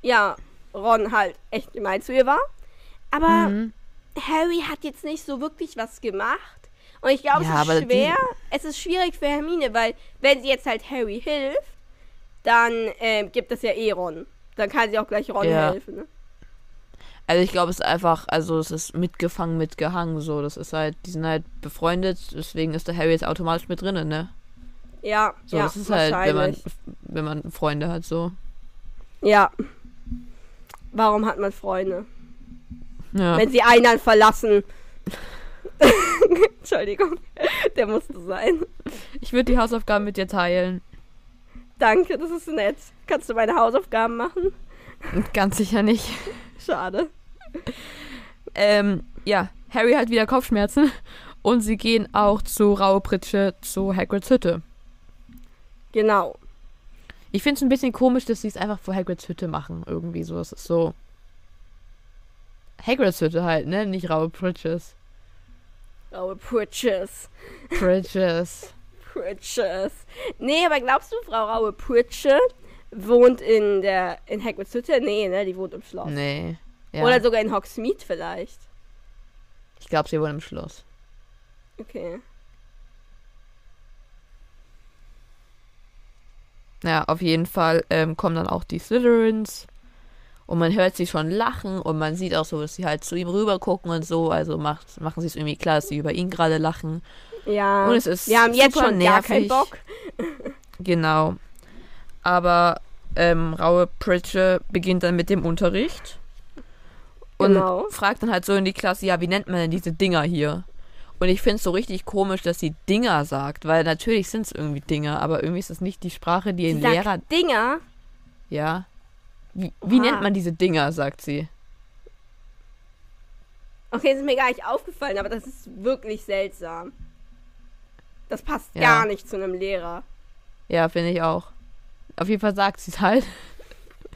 ja, Ron halt echt gemein zu ihr war. Aber Mhm. Harry hat jetzt nicht so wirklich was gemacht. Und ich glaube, Ja, es ist schwer. Es ist schwierig für Hermine, weil wenn sie jetzt halt Harry hilft, dann ähm, gibt es ja eh Ron. Dann kann sie auch gleich Ron Ja. helfen. Ne? Also ich glaube, es ist einfach, also es ist mitgefangen, mitgehangen, so. Das ist halt, die sind halt befreundet, deswegen ist der Harry jetzt automatisch mit drinnen, ne? Ja, So, ja, das ist halt, wenn man, wenn man Freunde hat, so. Ja. Warum hat man Freunde? Ja. Wenn sie einen verlassen. Entschuldigung, der musste sein. Ich würde die Hausaufgaben mit dir teilen. Danke, das ist nett. Kannst du meine Hausaufgaben machen? Ganz sicher nicht. Schade. Ähm, ja, Harry hat wieder Kopfschmerzen und sie gehen auch zu Raue Pritsche zu Hagrids Hütte. Genau. Ich finde es ein bisschen komisch, dass sie es einfach vor Hagrids Hütte machen, irgendwie so. Es ist so. Hagrids Hütte halt, ne? Nicht Raue Pritsches. Oh, Pritches. Pritsches. Pritches. Nee, aber glaubst du, Frau Raue Pritsche wohnt in der in Hagrids Hütte? Nee, ne, die wohnt im Schloss. Nee. Ja. Oder sogar in Hogsmeade vielleicht. ich glaube, sie wohnen im Schloss. Okay. Ja, auf jeden Fall ähm, kommen dann auch die Slytherins. Und man hört sie schon lachen und man sieht auch so, dass sie halt zu ihm rüber gucken und so. Also macht, machen sie es irgendwie klar, dass sie über ihn gerade lachen. Ja. Und es ist Wir haben jetzt schon gar keinen nervig. Bock. Genau. Aber ähm, Raue Pritsche beginnt dann mit dem Unterricht. Und Genau. fragt dann halt so in die Klasse, ja, wie nennt man denn diese Dinger hier? Und ich finde es so richtig komisch, dass sie Dinger sagt, weil natürlich sind es irgendwie Dinger, aber irgendwie ist das nicht die Sprache, die ein Lehrer Dinger. Ja. Wie, wie nennt man diese Dinger, sagt sie. Okay, das ist mir gar nicht aufgefallen, aber das ist wirklich seltsam. Das passt Ja. gar nicht zu einem Lehrer. Ja, finde ich auch. Auf jeden Fall sagt sie es halt.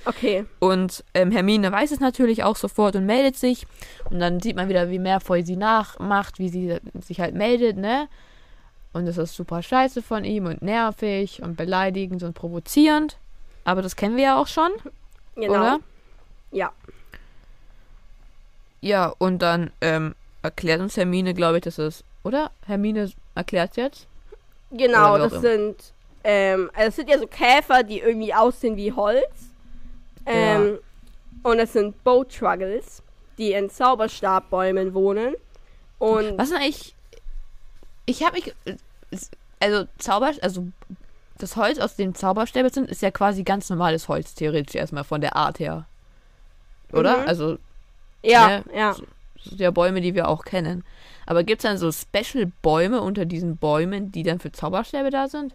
Okay. Und ähm, Hermine weiß es natürlich auch sofort und meldet sich. Und dann sieht man wieder, wie Malfoy sie nachmacht, wie sie sich halt meldet, ne? Und das ist super scheiße von ihm und nervig und beleidigend und provozierend. Aber das kennen wir ja auch schon, Genau. oder? Ja. Ja, und dann ähm, erklärt uns Hermine, glaube ich, dass es. Oder? Hermine erklärt jetzt? Genau, das immer. sind, ähm, also es sind ja so Käfer, die irgendwie aussehen wie Holz. Ähm, Und es sind Boat Truggles, die in Zauberstabbäumen wohnen. Und Was sind eigentlich. Ich habe mich. Also, Zauber. Also, das Holz, aus dem Zauberstäbe sind, ist ja quasi ganz normales Holz, theoretisch erstmal von der Art her. Oder? Mhm. Also, ja, ne, ja. das sind ja Bäume, die wir auch kennen. Aber gibt es dann so Special-Bäume unter diesen Bäumen, die dann für Zauberstäbe da sind?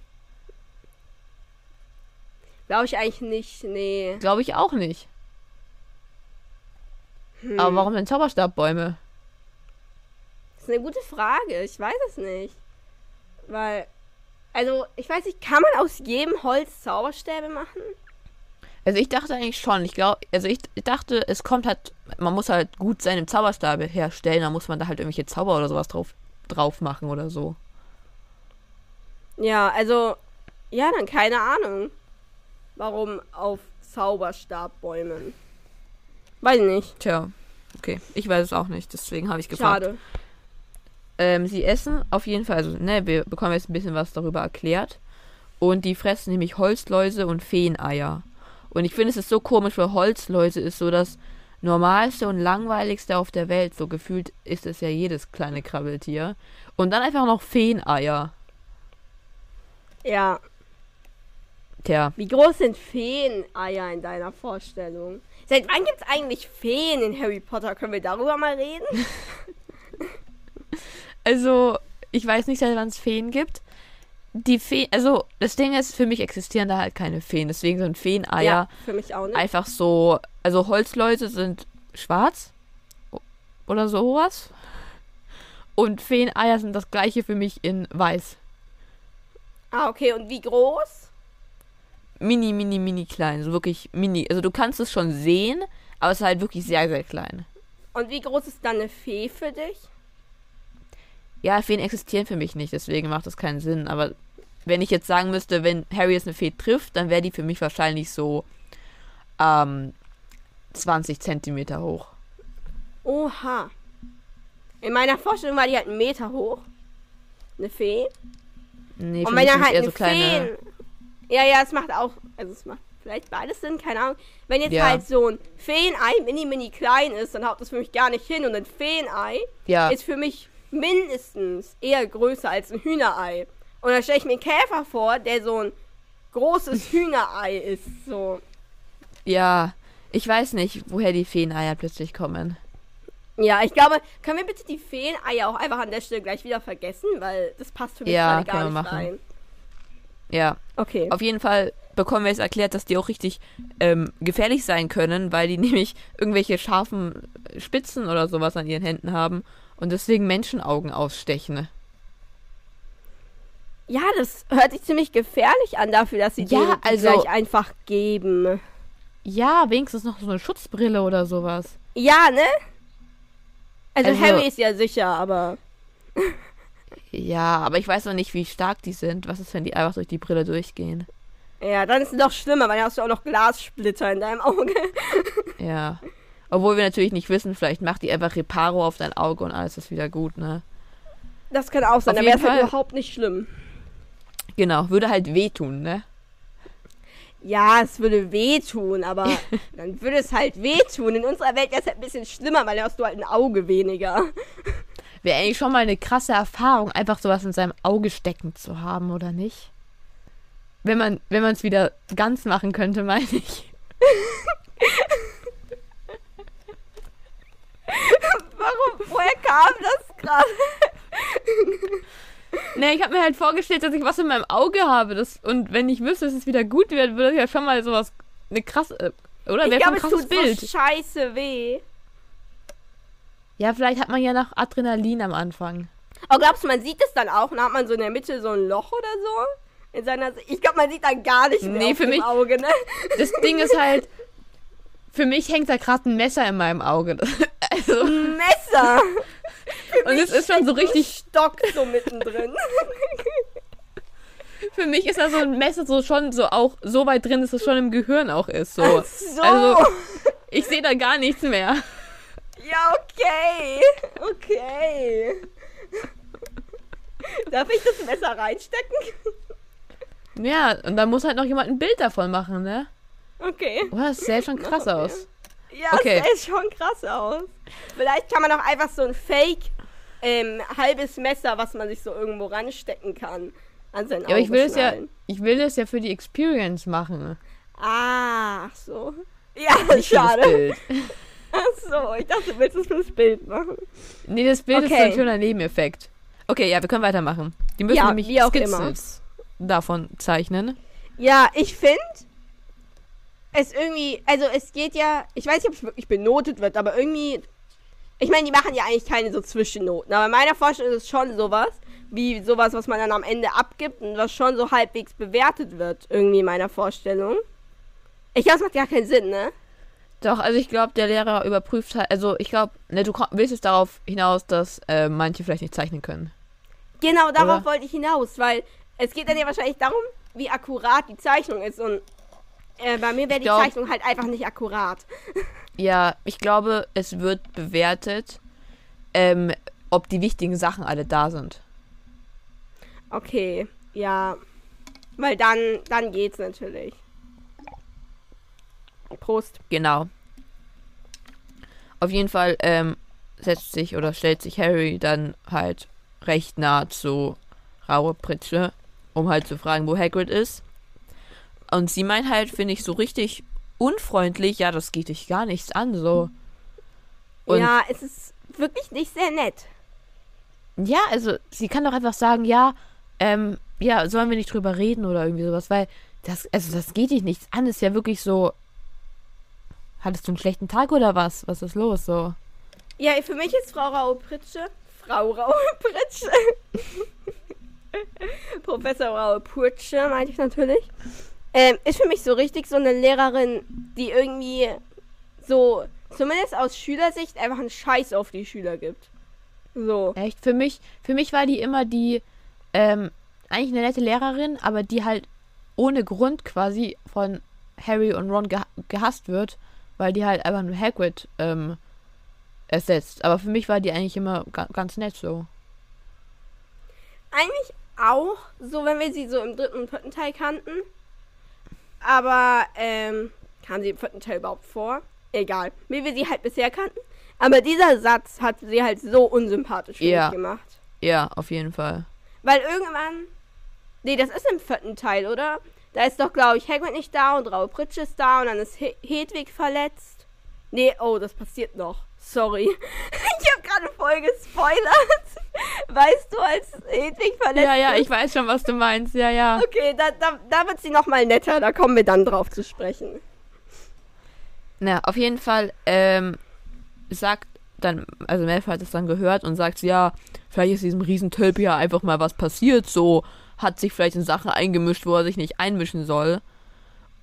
Glaube ich eigentlich nicht, nee. Glaube ich auch nicht. Hm. Aber warum denn Zauberstabbäume? Das ist eine gute Frage. Ich weiß es nicht. Weil, also, ich weiß nicht, kann man aus jedem Holz Zauberstäbe machen? Also ich dachte eigentlich schon. Ich glaube, also ich dachte, es kommt halt, man muss halt gut seine Zauberstabe herstellen, da muss man da halt irgendwelche Zauber oder sowas drauf, drauf machen oder so. Ja, also, ja, dann keine Ahnung. Warum auf Zauberstabbäumen? Weiß ich nicht. Tja, okay. Ich weiß es auch nicht, deswegen habe ich gefragt. Schade. Ähm, sie essen auf jeden Fall, also ne, wir bekommen jetzt ein bisschen was darüber erklärt. Und die fressen nämlich Holzläuse und Feeneier. Und ich finde, es ist so komisch, weil Holzleute ist so das normalste und langweiligste auf der Welt. So gefühlt ist es ja jedes kleine Krabbeltier. Und dann einfach noch Feeneier. Ja. Tja, Wie groß sind Feeneier in deiner Vorstellung? Seit wann gibt's eigentlich Feen in Harry Potter? Können wir darüber mal reden? also ich weiß nicht, seit wann es Feen gibt. Die Feen, also das Ding ist, für mich existieren da halt keine Feen. Deswegen sind Feeneier für mich auch nicht. einfach so, also Holzleute sind schwarz oder sowas. Und Feeneier sind das gleiche für mich in weiß. Ah, okay. Und wie groß? Mini, mini, mini klein. So wirklich mini. Also du kannst es schon sehen, aber es ist halt wirklich sehr, sehr klein. Und wie groß ist dann eine Fee für dich? Ja, Feen existieren für mich nicht, deswegen macht das keinen Sinn. Aber wenn ich jetzt sagen müsste, wenn Harry jetzt eine Fee trifft, dann wäre die für mich wahrscheinlich so ähm, 20 Zentimeter hoch. Oha. In meiner Vorstellung war die halt einen Meter hoch. Eine Fee. Nee, Und wenn er halt eher eine so kleine. Feen. Ja, ja, es macht auch. Also es macht vielleicht beides Sinn, keine Ahnung. Wenn jetzt Ja. halt so ein Feenei mini, mini klein ist, dann haut das für mich gar nicht hin. Und ein Feenei Ja, ist für mich mindestens eher größer als ein Hühnerei. Und dann stelle ich mir einen Käfer vor, der so ein großes Hühnerei ist. So. ja. Ich weiß nicht, woher die Feeneier plötzlich kommen. Ja, ich glaube, können wir bitte die Feeneier auch einfach an der Stelle gleich wieder vergessen, weil das passt für mich Ja, gerade gar nicht machen. rein. Ja, Okay. auf jeden Fall bekommen wir jetzt erklärt, dass die auch richtig ähm, gefährlich sein können, weil die nämlich irgendwelche scharfen Spitzen oder sowas an ihren Händen haben und deswegen Menschenaugen ausstechen. Ja, das hört sich ziemlich gefährlich an dafür, dass sie Ja, denen die also- gleich einfach geben. Ja, wenigstens noch so eine Schutzbrille oder sowas. Ja, ne? Also, Also- Harry ist ja sicher, aber Ja, aber ich weiß noch nicht, wie stark die sind. Was ist, wenn die einfach durch die Brille durchgehen? ja, dann ist es noch schlimmer, weil dann hast du auch noch Glassplitter in deinem Auge. Ja. Obwohl wir natürlich nicht wissen, vielleicht macht die einfach Reparo auf dein Auge und alles ist wieder gut, ne? Das kann auch sein, Auf dann wäre halt überhaupt nicht schlimm. Genau, würde halt wehtun, ne? Ja, es würde wehtun, aber dann würde es halt wehtun. In unserer Welt wäre es halt ein bisschen schlimmer, weil dann hast du halt ein Auge weniger. Wäre eigentlich schon mal eine krasse Erfahrung, einfach sowas in seinem Auge stecken zu haben, oder nicht? Wenn man wenn man es wieder ganz machen könnte, meine ich. Warum? Woher kam das gerade? Ne, ich habe mir halt vorgestellt, dass ich was in meinem Auge habe. Das, und wenn ich wüsste, dass es wieder gut wird, würde ja schon mal sowas. Eine krasse. äh, Oder? Ich Wäre schon ein es krasses tut Bild. so scheiße weh. Ja, vielleicht hat man ja noch Adrenalin am Anfang. Aber glaubst du, man sieht es dann auch? Und hat man so in der Mitte so ein Loch oder so? In seiner Se- ich glaube, man sieht dann gar nicht mehr Nee, für mich- Auge, ne? Das Ding ist halt. Für mich hängt da gerade ein Messer in meinem Auge. Also, Ein Messer. und es ist schon so richtig. Stock so mittendrin. Für mich ist da so ein Messer so schon so auch so weit drin, dass es schon im Gehirn auch ist. So. Ach so. Also, ich sehe da gar nichts mehr. Ja, okay. Okay. Darf ich das Messer reinstecken? Ja, und da muss halt noch jemand ein Bild davon machen, ne? Okay. Oh, das sähe schon krass wir. aus. Ja, Okay. das sieht schon krass aus. Vielleicht kann man auch einfach so ein Fake ähm, halbes Messer, was man sich so irgendwo ranstecken kann, an sein Auge Ja, aber ich will es ja, ich will das ja für die Experience machen. Ah, ach so. Ja, Nicht das schade. So, ich dachte, du willst es fürs Bild machen. Nee, das Bild ist so Okay. ein schöner Nebeneffekt. Okay, ja, wir können weitermachen. Die müssen Ja, nämlich Skizzen davon zeichnen. Ja, ich finde es irgendwie, also es geht ja, ich weiß nicht, ob es wirklich benotet wird, aber irgendwie, ich meine, die machen ja eigentlich keine so Zwischennoten, aber in meiner Vorstellung ist es schon sowas, wie sowas, was man dann am Ende abgibt und was schon so halbwegs bewertet wird, irgendwie in meiner Vorstellung. Ich glaube, es macht gar keinen Sinn, ne? Doch, also ich glaube, der Lehrer überprüft halt, also ich glaube, ne, du willst jetzt darauf hinaus, dass äh, manche vielleicht nicht zeichnen können. Genau, darauf Oder? wollte ich hinaus, weil es geht dann ja wahrscheinlich darum, wie akkurat die Zeichnung ist und äh, bei mir wäre die glaub- Zeichnung halt einfach nicht akkurat. Ja, ich glaube, es wird bewertet, ähm, ob die wichtigen Sachen alle da sind. Okay, ja. Weil dann, dann geht's natürlich. Prost. Genau. Auf jeden Fall ähm, setzt sich oder stellt sich Harry dann halt recht nah zu Raue Pritsche, um halt zu fragen, wo Hagrid ist. Und sie meint halt, finde ich, so richtig unfreundlich, ja, das geht dich gar nichts an, so. Und ja, es ist wirklich nicht sehr nett. Ja, also sie kann doch einfach sagen, ja, ähm, ja, sollen wir nicht drüber reden oder irgendwie sowas, weil das, also das geht dich nichts an, ist ja wirklich so. Hattest du einen schlechten Tag oder was? Was ist los so? Ja, für mich ist Frau Raue-Pritsche, Frau Raue-Pritsche, Professor Raue-Pritsche, meinte ich natürlich, ähm, ist für mich so richtig so eine Lehrerin, die irgendwie so, zumindest aus Schülersicht, einfach einen Scheiß auf die Schüler gibt. So. Echt? Für mich, für mich war die immer die, ähm, eigentlich eine nette Lehrerin, aber die halt ohne Grund quasi von Harry und Ron geha gehasst wird, weil die halt einfach nur Hagrid ähm, ersetzt. Aber für mich war die eigentlich immer ga ganz nett so. Eigentlich auch, so wenn wir sie so im dritten und vierten Teil kannten. Aber, ähm, kam sie im vierten Teil überhaupt vor? Egal. Wie wir sie halt bisher kannten. Aber dieser Satz hat sie halt so unsympathisch für Ja. mich gemacht. Ja, auf jeden Fall. Weil irgendwann. Nee, das ist im vierten Teil, oder? Da ist doch, glaube ich, Hagrid nicht da und Raue Pritsch ist da und dann ist He Hedwig verletzt. Nee, oh, das passiert noch. Sorry. Ich habe gerade voll gespoilert. Weißt du, als Hedwig verletzt Ja, ja, ich weiß schon, was du meinst. Ja, ja. Okay, da, da, da wird sie nochmal netter. Da kommen wir dann drauf zu sprechen. Na, auf jeden Fall, ähm, sagt dann, also Malfoy hat es dann gehört und sagt, ja, vielleicht ist diesem Riesentölp ja einfach mal was passiert, so hat sich vielleicht in Sachen eingemischt, wo er sich nicht einmischen soll.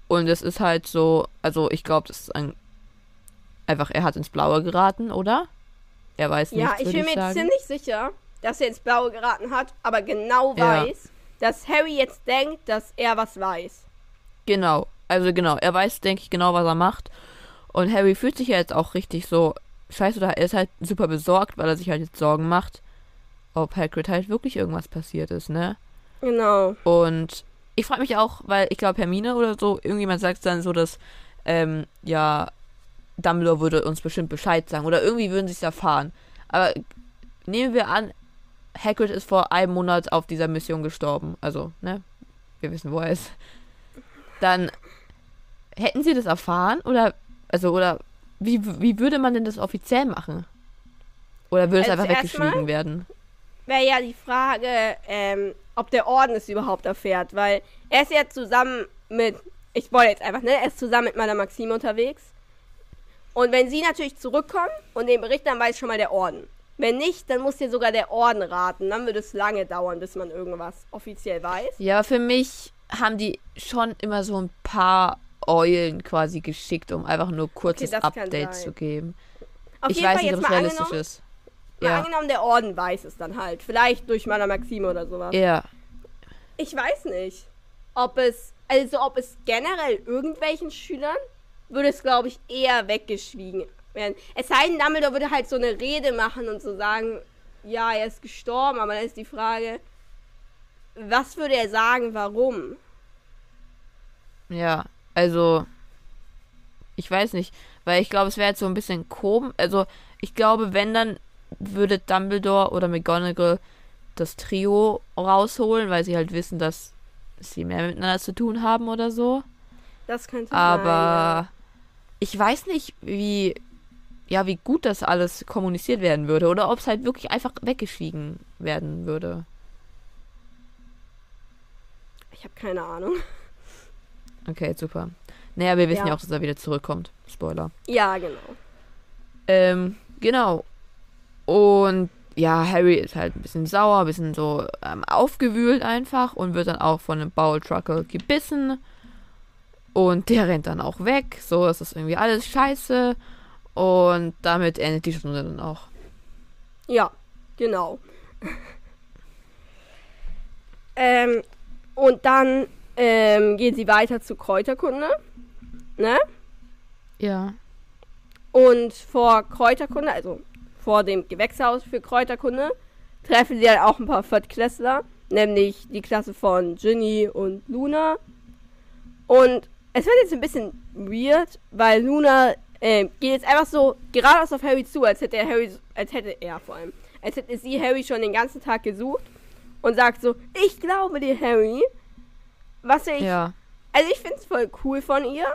Und es ist halt so, also ich glaube, das ist ein, einfach, er hat ins Blaue geraten, oder? Er weiß Ja, nichts, ich bin mir sagen. ziemlich sicher, dass er ins Blaue geraten hat, aber genau Ja. weiß, dass Harry jetzt denkt, dass er was weiß. Genau, also genau, er weiß, denke ich, genau, was er macht. Und Harry fühlt sich ja jetzt auch richtig so, scheiße, er ist halt super besorgt, weil er sich halt jetzt Sorgen macht, ob Hagrid halt wirklich irgendwas passiert ist, ne? Genau. Und ich frage mich auch, weil ich glaube, Hermine oder so, irgendjemand sagt dann so, dass, ähm, ja, Dumbledore würde uns bestimmt Bescheid sagen oder irgendwie würden sie es erfahren. Aber nehmen wir an, Hagrid ist vor einem Monat auf dieser Mission gestorben. Also, ne? Wir wissen, wo er ist. Dann hätten sie das erfahren oder, also, oder wie, wie würde man denn das offiziell machen? Oder würde es Also einfach weggeschwiegen werden? Wäre ja die Frage, ähm, ob der Orden es überhaupt erfährt, weil er ist ja zusammen mit, ich wollte jetzt einfach, ne, er ist zusammen mit meiner Maxime unterwegs. Und wenn sie natürlich zurückkommen und den Bericht, dann weiß schon mal der Orden. Wenn nicht, dann muss dir sogar der Orden raten. Dann würde es lange dauern, bis man irgendwas offiziell weiß. Ja, für mich haben die schon immer so ein paar Eulen quasi geschickt, um einfach nur kurzes kann Update zu geben. Auf ich weiß Fall nicht, ob es realistisch ist. Ja. angenommen, der Orden weiß es dann halt. Vielleicht durch meiner Maxime oder sowas. Ja. Ich weiß nicht, ob es, also ob es generell irgendwelchen Schülern, würde es, glaube ich, eher weggeschwiegen werden. Es sei denn, Dumbledore würde halt so eine Rede machen und so sagen, ja, er ist gestorben, aber dann ist die Frage, was würde er sagen, warum? Ja. Also, ich weiß nicht, weil ich glaube, es wäre jetzt so ein bisschen komisch. Also, ich glaube, wenn dann würde Dumbledore oder McGonagall das Trio rausholen, weil sie halt wissen, dass sie mehr miteinander zu tun haben oder so. Das könnte Aber ich weiß nicht, wie ja, wie gut das alles kommuniziert werden würde oder ob es halt wirklich einfach weggeschwiegen werden würde. sein. Ich habe keine Ahnung. Okay, super. Naja, wir wissen ja, Ja. auch, dass er wieder zurückkommt. Spoiler. Ja, genau. Ähm, genau. Und ja, Harry ist halt ein bisschen sauer, ein bisschen so ähm, aufgewühlt einfach und wird dann auch von einem Baultrucker gebissen. Und der rennt dann auch weg. So, das ist irgendwie alles scheiße. Und damit endet die Stunde dann auch. Ja, genau. ähm, und dann ähm, gehen sie weiter zu Kräuterkunde. Ne? Ja. Und vor Kräuterkunde, also vor dem Gewächshaus für Kräuterkunde, treffen sie dann auch ein paar Viertklässler, nämlich die Klasse von Ginny und Luna. Und es wird jetzt ein bisschen weird, weil Luna äh, geht jetzt einfach so geradeaus auf Harry zu, als hätte er Harry, als hätte er vor allem, als hätte sie Harry schon den ganzen Tag gesucht und sagt so, ich glaube dir, Harry. Was ich, Ja. also ich finde es voll cool von ihr,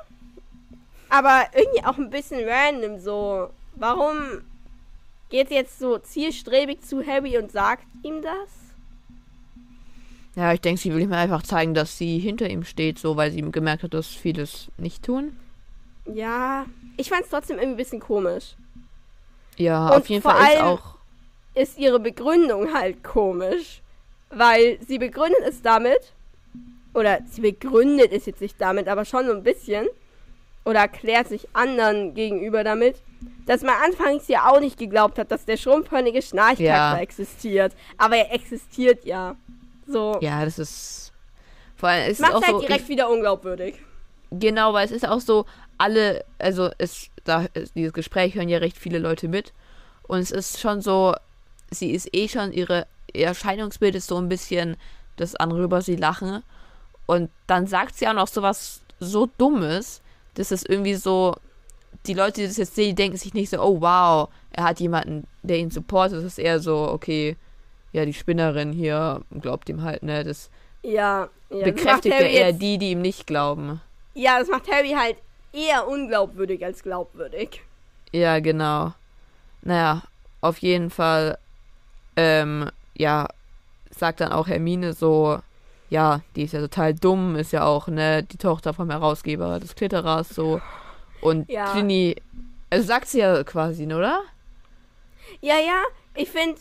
aber irgendwie auch ein bisschen random so. Warum geht sie jetzt so zielstrebig zu Harry und sagt ihm das? Ja, ich denke, sie will ihm einfach zeigen, dass sie hinter ihm steht, so weil sie gemerkt hat, dass vieles nicht tun. Ja, ich fand es trotzdem irgendwie ein bisschen komisch. Ja, Und auf jeden Fall ist auch. ist ihre Begründung halt komisch. Weil sie begründet es damit, oder sie begründet es jetzt nicht damit, aber schon so ein bisschen, oder erklärt sich anderen gegenüber damit, dass man anfangs ja auch nicht geglaubt hat, dass der schrumpfhörnige Schnarchtaxa Ja. existiert. Aber er existiert ja. So. Ja, das ist. Vor allem, es ist Macht auch halt so. direkt wieder unglaubwürdig. Genau, weil es ist auch so, alle, also es, da, es- dieses Gespräch hören ja recht viele Leute mit. Und es ist schon so, sie ist eh schon, ihre, ihr Erscheinungsbild ist so ein bisschen, dass andere über sie lachen. Und dann sagt sie auch noch so was so Dummes, dass es irgendwie so, die Leute, die das jetzt sehen, die denken sich nicht so, oh wow, er hat jemanden, der ihn supportet. Es ist eher so, okay, ja, die Spinnerin hier glaubt ihm halt, ne, das Ja. ja das bekräftigt ja Harry eher jetzt- die, die ihm nicht glauben. Ja, das macht Harry halt eher unglaubwürdig als glaubwürdig. Ja, genau. Naja, auf jeden Fall, ähm, ja, sagt dann auch Hermine so, ja, die ist ja total dumm, ist ja auch, ne, die Tochter vom Herausgeber des Klitterers, so. Und Ja. Ginny, also sagt sie ja quasi, ne, oder? Ja, ja, ich finde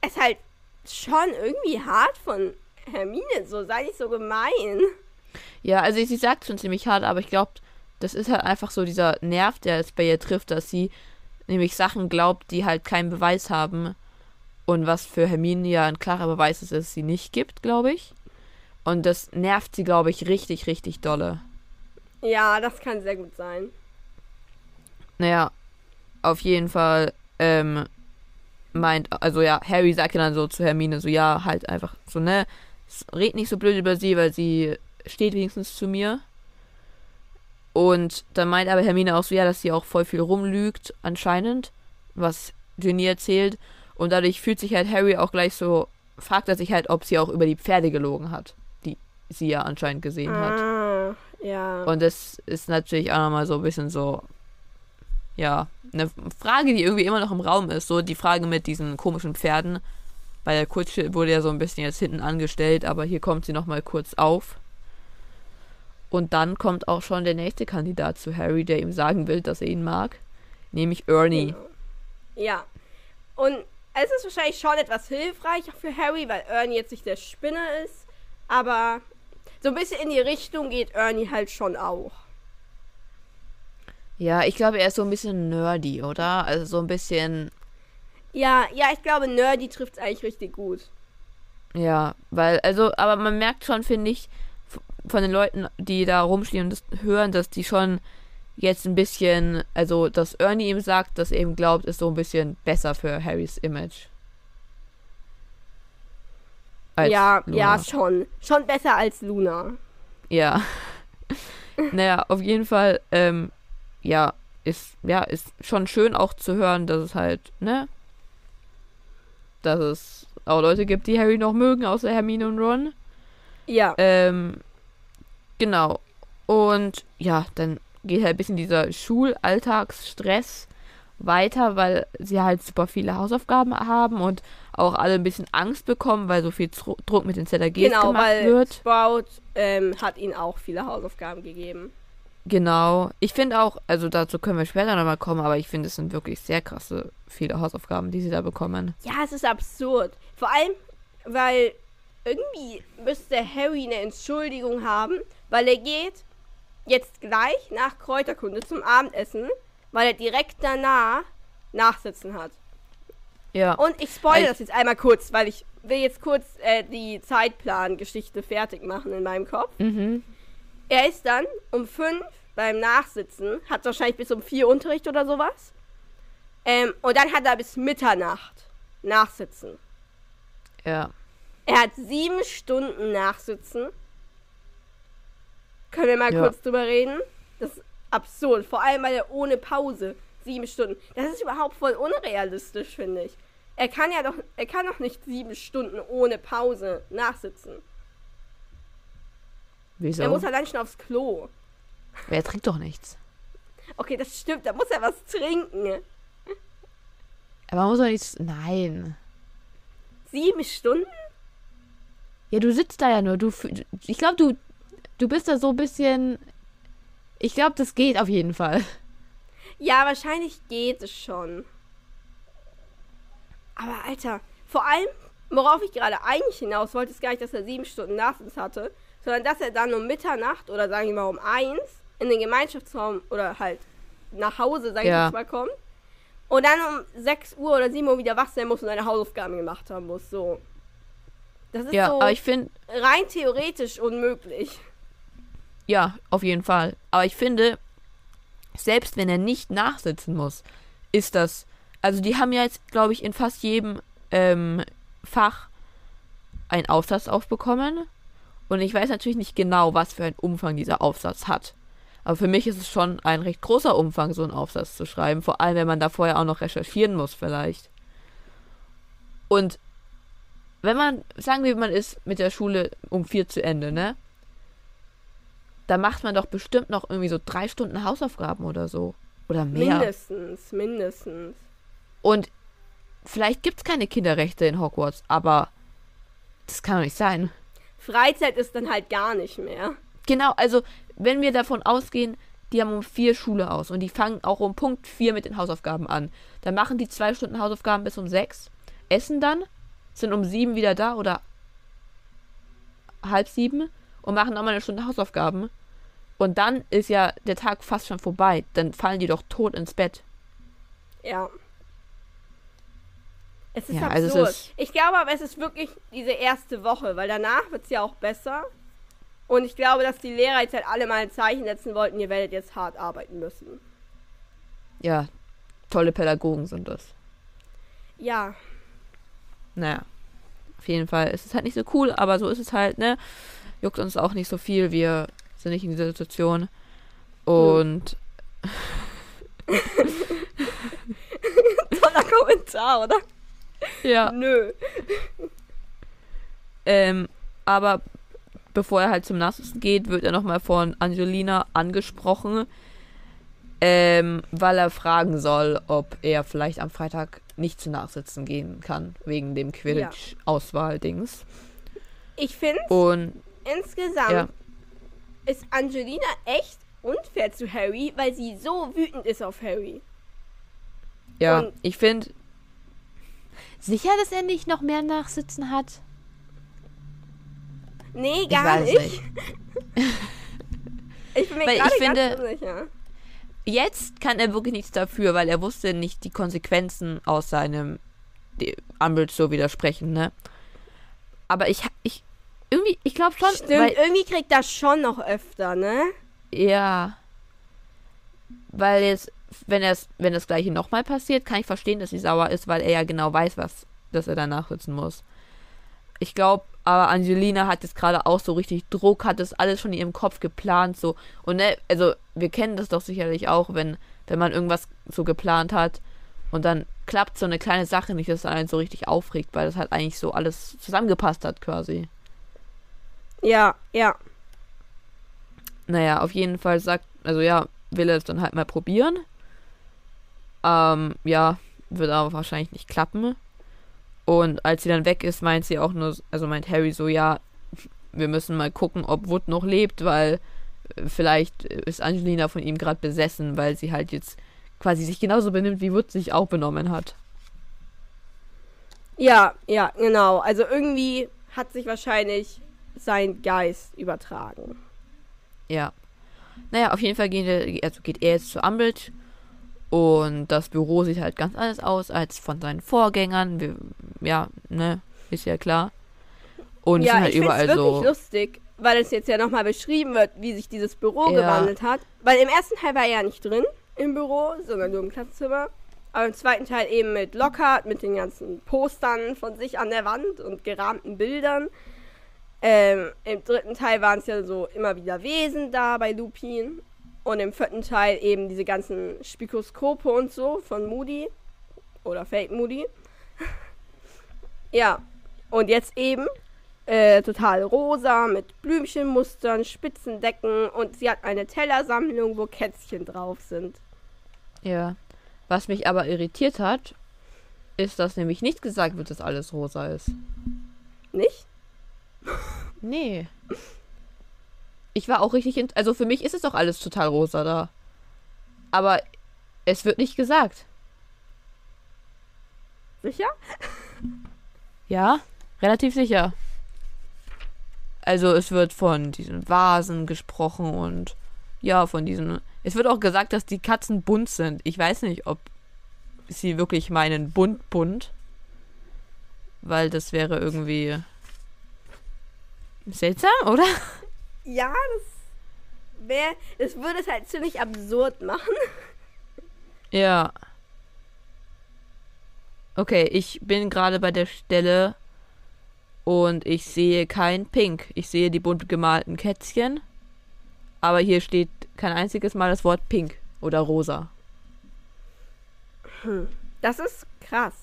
es halt schon irgendwie hart von Hermine, so sei nicht so gemein. Ja, also sie sagt schon ziemlich hart, aber ich glaube, das ist halt einfach so dieser Nerv, der es bei ihr trifft, dass sie nämlich Sachen glaubt, die halt keinen Beweis haben. Und was für Hermine ja ein klarer Beweis ist, dass es sie nicht gibt, glaube ich. Und das nervt sie, glaube ich, richtig, richtig dolle. Ja, das kann sehr gut sein. Naja, auf jeden Fall, ähm, meint, also ja, Harry sagt ja dann so zu Hermine, so ja, halt einfach so, ne, red nicht so blöd über sie, weil sie steht wenigstens zu mir. Und dann meint aber Hermine auch so, ja, dass sie auch voll viel rumlügt, anscheinend, was Ginny erzählt. Und dadurch fühlt sich halt Harry auch gleich so, fragt er sich halt, ob sie auch über die Pferde gelogen hat, sie ja anscheinend gesehen hat. Ah, ja. Und das ist natürlich auch nochmal so ein bisschen so, ja, eine Frage, die irgendwie immer noch im Raum ist. So die Frage mit diesen komischen Pferden. Bei der Kutsche wurde ja so ein bisschen jetzt hinten angestellt, aber hier kommt sie nochmal kurz auf. Und dann kommt auch schon der nächste Kandidat zu Harry, der ihm sagen will, dass er ihn mag. Nämlich Ernie. Genau. Ja. Und es ist wahrscheinlich schon etwas hilfreich für Harry, weil Ernie jetzt nicht der Spinner ist. Aber so ein bisschen in die Richtung geht Ernie halt schon auch. Ja, ich glaube, er ist so ein bisschen nerdy, oder? Also so ein bisschen, Ja, ja, ich glaube, Nerdy trifft es eigentlich richtig gut. Ja, weil, also, aber man merkt schon, finde ich, von den Leuten, die da rumstehen und das hören, dass die schon jetzt ein bisschen, also, dass Ernie ihm sagt, dass er ihm glaubt, ist so ein bisschen besser für Harrys Image. Als ja, Luna. ja, schon. Schon besser als Luna. Ja. naja, auf jeden Fall, ähm, ja, ist, ja, ist schon schön auch zu hören, dass es halt, ne, dass es auch Leute gibt, die Harry noch mögen, außer Hermine und Ron. Ja. Ähm, genau. Und ja, dann geht halt ein bisschen dieser Schulalltagsstress weiter, weil sie halt super viele Hausaufgaben haben und auch alle ein bisschen Angst bekommen, weil so viel Dru- Druck mit den ZAGs genau, gemacht weil wird. Sprout ähm, hat ihnen auch viele Hausaufgaben gegeben. Genau. Ich finde auch, also dazu können wir später nochmal kommen, aber ich finde, es sind wirklich sehr krasse, viele Hausaufgaben, die sie da bekommen. Ja, es ist absurd. Vor allem, weil irgendwie müsste Harry eine Entschuldigung haben, weil er geht jetzt gleich nach Kräuterkunde zum Abendessen, weil er direkt danach Nachsitzen hat. Ja. Und ich spoilere das jetzt einmal kurz, weil ich will jetzt kurz äh, die Zeitplan-Geschichte fertig machen in meinem Kopf. Mhm. Er ist dann um fünf beim Nachsitzen, hat wahrscheinlich bis um vier Unterricht oder sowas. Ähm, und dann hat er bis Mitternacht Nachsitzen. Ja. Er hat sieben Stunden Nachsitzen. Können wir mal Ja. kurz drüber reden? Das ist absurd. Vor allem, weil er ohne Pause sieben Stunden. Das ist überhaupt voll unrealistisch, finde ich. Er kann ja doch, er kann doch nicht sieben Stunden ohne Pause nachsitzen. Wieso? Er muss allein schon aufs Klo. er trinkt doch nichts. Okay, das stimmt. Da muss er was trinken. Aber man muss doch nichts. Nein. Sieben Stunden? Ja, du sitzt da ja nur. Du, ich glaube, du, du bist da so ein bisschen. Ich glaube, das geht auf jeden Fall. Ja, wahrscheinlich geht es schon. Aber Alter, vor allem, worauf ich gerade eigentlich hinaus wollte, ist gar nicht, dass er sieben Stunden Nachsitz hatte, sondern dass er dann um Mitternacht oder sagen wir mal um eins in den Gemeinschaftsraum oder halt nach Hause, sag ich Ja. jetzt mal, kommt. Und dann um 6 Uhr oder 7 Uhr wieder wach sein muss und seine Hausaufgaben gemacht haben muss. So. Das ist Ja, so aber ich finde, rein theoretisch unmöglich. ja, auf jeden Fall. Aber ich finde, selbst wenn er nicht nachsitzen muss, ist das. Also, die haben ja jetzt, glaube ich, in fast jedem ähm, Fach einen Aufsatz aufbekommen. Und ich weiß natürlich nicht genau, was für einen Umfang dieser Aufsatz hat. Aber für mich ist es schon ein recht großer Umfang, so einen Aufsatz zu schreiben. Vor allem, wenn man da vorher auch noch recherchieren muss, vielleicht. Und wenn man, sagen wir, man ist mit der Schule um vier zu Ende, ne? Da macht man doch bestimmt noch irgendwie so drei Stunden Hausaufgaben oder so. Oder mehr. Mindestens, mindestens. Und vielleicht gibt es keine Kinderrechte in Hogwarts, aber das kann doch nicht sein. Freizeit ist dann halt gar nicht mehr. Genau, also wenn wir davon ausgehen, die haben um vier Schule aus und die fangen auch um Punkt vier mit den Hausaufgaben an. Dann machen die zwei Stunden Hausaufgaben bis um sechs, essen dann, sind um sieben wieder da oder halb sieben und machen nochmal eine Stunde Hausaufgaben. Und dann ist ja der Tag fast schon vorbei. Dann fallen die doch tot ins Bett. Ja. Es ist Ja, also absurd. es ist- ich glaube aber, es ist wirklich diese erste Woche, weil danach wird es ja auch besser. Und ich glaube, dass die Lehrer jetzt halt alle mal ein Zeichen setzen wollten, ihr werdet jetzt hart arbeiten müssen. Ja, tolle Pädagogen sind das. Ja, Naja, auf jeden Fall ist es halt nicht so cool, aber so ist es halt, ne? Juckt uns auch nicht so viel, wir sind nicht in dieser Situation. Und toller Kommentar, oder? Ja, Nö. ähm, aber bevor er halt zum Nachsitzen geht, wird er nochmal von Angelina angesprochen, ähm, weil er fragen soll, ob er vielleicht am Freitag nicht zu Nachsitzen gehen kann, wegen dem Quidditch-Auswahl-Dings. Ich finde, Und insgesamt ja, ist Angelina echt unfair zu Harry, weil sie so wütend ist auf Harry. ja, Und- ich finde. Sicher, dass er nicht noch mehr Nachsitzen hat? Nee, Ich gar weiß nicht. nicht. Ich bin mir Weil ich finde- unsicher. Jetzt kann er wirklich nichts dafür, weil er wusste nicht die Konsequenzen aus seinem Umbridge so widersprechen, ne? Aber ich, ich, irgendwie, ich glaube schon, Stimmt, weil, irgendwie kriegt das schon noch öfter, ne? ja, weil jetzt, wenn es, wenn das Gleiche nochmal passiert, kann ich verstehen, dass sie sauer ist, weil er ja genau weiß, was, dass er danach sitzen muss. Ich glaube, aber Angelina hat jetzt gerade auch so richtig Druck, hat das alles schon in ihrem Kopf geplant, so. Und ne, also wir kennen das doch sicherlich auch, wenn, wenn man irgendwas so geplant hat und dann klappt so eine kleine Sache nicht, dass es einen so richtig aufregt, weil das halt eigentlich so alles zusammengepasst hat quasi. Ja, ja. Naja, auf jeden Fall sagt, also ja, will er es dann halt mal probieren. Ähm, ja, wird aber wahrscheinlich nicht klappen. Und als sie dann weg ist, meint sie auch nur, also meint Harry so, ja, wir müssen mal gucken, ob Wood noch lebt, weil äh, vielleicht ist Angelina von ihm gerade besessen, weil sie halt jetzt quasi sich genauso benimmt, wie Wood sich auch benommen hat. Ja, ja, genau. Also irgendwie hat sich wahrscheinlich sein Geist übertragen. Ja. Naja, auf jeden Fall gehen also geht er jetzt zu Umbridge und das Büro sieht halt ganz anders aus als von seinen Vorgängern. Wir, ja, ne, ist ja klar. Und es ja, sind halt ich überall es wirklich so. lustig, weil es jetzt ja nochmal beschrieben wird, wie sich dieses Büro Ja. gewandelt hat. Weil im ersten Teil war er ja nicht drin im Büro, sondern nur im Klassenzimmer. Aber im zweiten Teil eben mit Lockhart, mit den ganzen Postern von sich an der Wand und gerahmten Bildern. Ähm, Im dritten Teil waren es ja so immer wieder Wesen da bei Lupin. Und im vierten Teil eben diese ganzen Spikoskope und so von Moody. Oder Fake Moody. ja. Und jetzt eben äh, total rosa mit Blümchenmustern, spitzen Decken und sie hat eine Tellersammlung, wo Kätzchen drauf sind. Ja. Was mich aber irritiert hat, ist, dass nämlich nicht gesagt wird, dass alles rosa ist. Nicht? Nee. Ich war auch richtig. Also für mich ist es doch alles total rosa da. Aber es wird nicht gesagt. Sicher? Ja, relativ sicher. Also es wird von diesen Vasen gesprochen und ja, von diesen. Es wird auch gesagt, dass die Katzen bunt sind. Ich weiß nicht, ob sie wirklich meinen bunt bunt. Weil das wäre irgendwie seltsam, oder? Ja, das wäre. Das würde es halt ziemlich absurd machen. Ja. Okay, ich bin gerade bei der Stelle und ich sehe kein Pink. Ich sehe die bunt gemalten Kätzchen. Aber hier steht kein einziges Mal das Wort Pink oder Rosa. Das ist krass.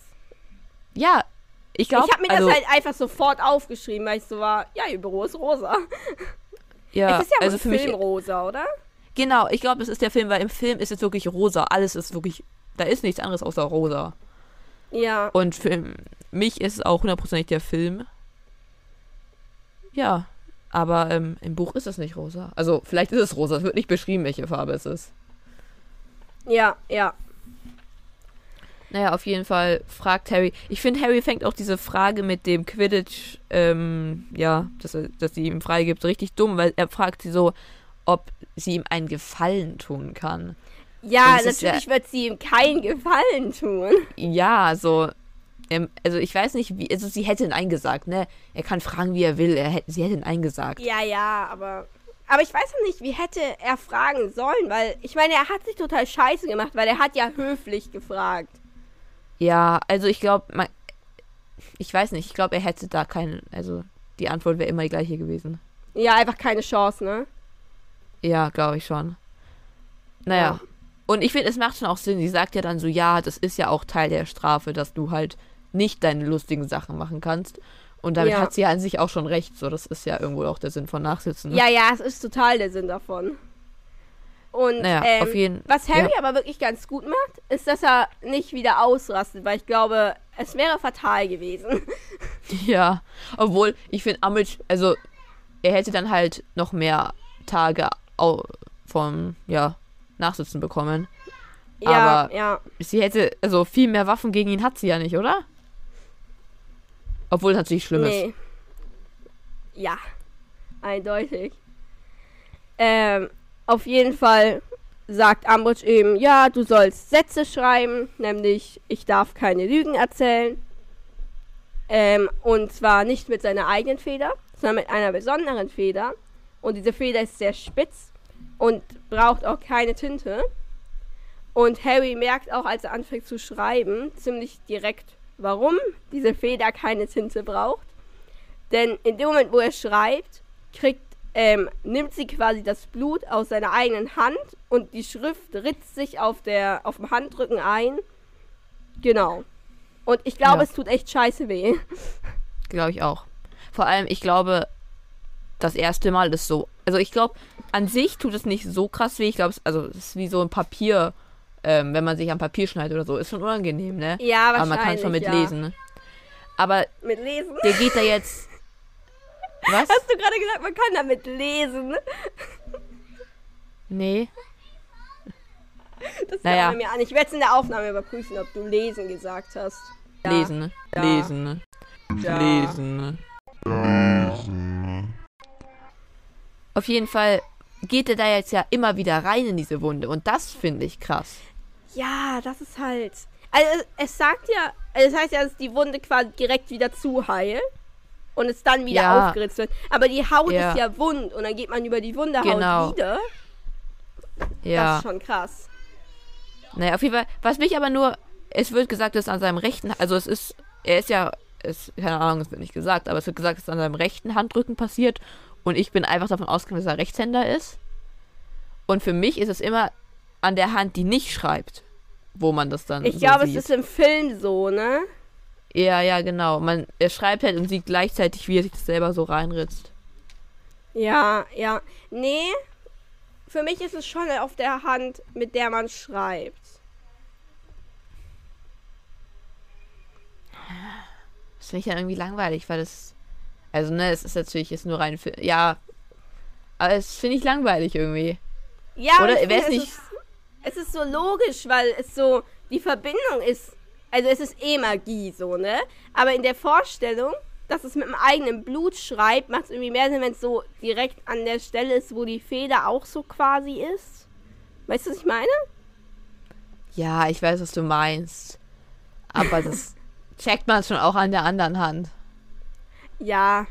Ja, ich glaube. ich habe mir also, das halt einfach sofort aufgeschrieben, weil ich so war, ja, ihr Büro ist rosa. ja, es ist ja also für mich. Film rosa, oder? Genau, ich glaube, das ist der Film, weil im Film ist es wirklich rosa. Alles ist wirklich. Da ist nichts anderes außer rosa. Ja. Und für mich ist es auch hundertprozentig der Film. Ja, aber ähm, im Buch ist es nicht rosa. Also vielleicht ist es rosa. Es wird nicht beschrieben, welche Farbe es ist. Ja, ja. Naja, auf jeden Fall fragt Harry. Ich finde, Harry fängt auch diese Frage mit dem Quidditch, ähm, ja, dass, er, dass sie ihm freigibt, richtig dumm, weil er fragt sie so, ob sie ihm einen Gefallen tun kann. Ja, natürlich wird sie ihm keinen Gefallen tun. Ja, so. Ähm, also ich weiß nicht, wie. Also sie hätte ihn eingesagt, ne? Er kann fragen, wie er will. Er hätte, sie hätte ihn eingesagt. Ja, ja, aber. Aber ich weiß noch nicht, wie hätte er fragen sollen, weil ich meine, er hat sich total scheiße gemacht, weil er hat ja höflich gefragt. Ja, also ich glaube, ich weiß nicht, ich glaube, er hätte da keinen, also die Antwort wäre immer die gleiche gewesen. Ja, einfach keine Chance, ne? Ja, glaube ich schon. Naja. Ja. Und ich finde, es macht schon auch Sinn. Sie sagt ja dann so, ja, das ist ja auch Teil der Strafe, dass du halt nicht deine lustigen Sachen machen kannst. Und damit Ja. hat sie ja an sich auch schon recht. So, das ist ja irgendwo auch der Sinn von Nachsitzen. Ne? Ja, ja, es ist total der Sinn davon. Und Naja, ähm, auf jeden was Harry ja. aber wirklich ganz gut macht, ist, dass er nicht wieder ausrastet, weil ich glaube, es wäre fatal gewesen. Ja, obwohl ich finde Umbridge, also er hätte dann halt noch mehr Tage vom ja Nachsitzen bekommen. ja, Aber- ja. Sie hätte also viel mehr Waffen gegen ihn hat sie ja nicht, oder? Obwohl es natürlich schlimm ist. Nee. Ja, eindeutig. Ähm, auf jeden Fall sagt Umbridge eben, ja, du sollst Sätze schreiben, nämlich ich darf keine Lügen erzählen. Ähm, und zwar nicht mit seiner eigenen Feder, sondern mit einer besonderen Feder. Und diese Feder ist sehr spitz und braucht auch keine Tinte. Und Harry merkt auch, als er anfängt zu schreiben, ziemlich direkt, warum diese Feder keine Tinte braucht. Denn in dem Moment, wo er schreibt, kriegt, ähm, nimmt sie quasi das Blut aus seiner eigenen Hand und die Schrift ritzt sich auf, der, auf dem Handrücken ein. Genau. Und ich glaube, Ja. es tut echt scheiße weh. Glaube ich auch. Vor allem, ich glaube, das erste Mal ist so. Also ich glaube, an sich tut es nicht so krass weh. Ich glaube, es, also, es ist wie so ein Papier, ähm, wenn man sich am Papier schneidet oder so. Ist schon unangenehm, ne? Ja, Aber wahrscheinlich. man kann schon mit ja. Ne? Aber Mit lesen? der geht da jetzt. Was? Hast du gerade gesagt, man kann damit lesen? Nee. Das Naja. naja. mir an. Ich werde es in der Aufnahme überprüfen, ob du lesen gesagt hast. Ja. Lesen. ne? Ja. Lesen. ne? Ja. Lesen. ne? Auf jeden Fall geht er da jetzt ja immer wieder rein in diese Wunde. Und das finde ich krass. Ja, das ist halt. Also es, es sagt ja, also es heißt ja, dass die Wunde quasi direkt wieder zuheilt und es dann wieder Ja. aufgeritzt wird. Aber die Haut Ja. ist ja wund und dann geht man über die Wundehaut Genau. wieder. Das Ja. ist schon krass. Naja, auf jeden Fall. Was mich aber nur. Es wird gesagt, dass an seinem rechten. Also es ist. Er ist ja es, keine Ahnung, es wird nicht gesagt, aber es wird gesagt, dass es an seinem rechten Handrücken passiert und ich bin einfach davon ausgegangen, dass er Rechtshänder ist. Und für mich ist es immer an der Hand, die nicht schreibt, wo man das dann Ich so glaube, es ist im Film so, ne? Ja, ja, genau. Man, er schreibt halt und sieht gleichzeitig, wie er sich das selber so reinritzt. Ja, ja. Nee, für mich ist es schon auf der Hand, mit der man schreibt. Das finde ich dann irgendwie langweilig, weil das. Also, ne, es ist natürlich jetzt nur rein für. Ja. Aber es finde ich langweilig irgendwie. Ja, Oder, ich wär's finde, nicht- Es ist, es ist so logisch, weil es so, die Verbindung ist, also es ist eh Magie so, ne? Aber in der Vorstellung, dass es mit dem eigenen Blut schreibt, macht es irgendwie mehr Sinn, wenn es so direkt an der Stelle ist, wo die Feder auch so quasi ist. Weißt du, was ich meine? Ja, ich weiß, was du meinst. Aber das checkt man schon auch an der anderen Hand. Ja,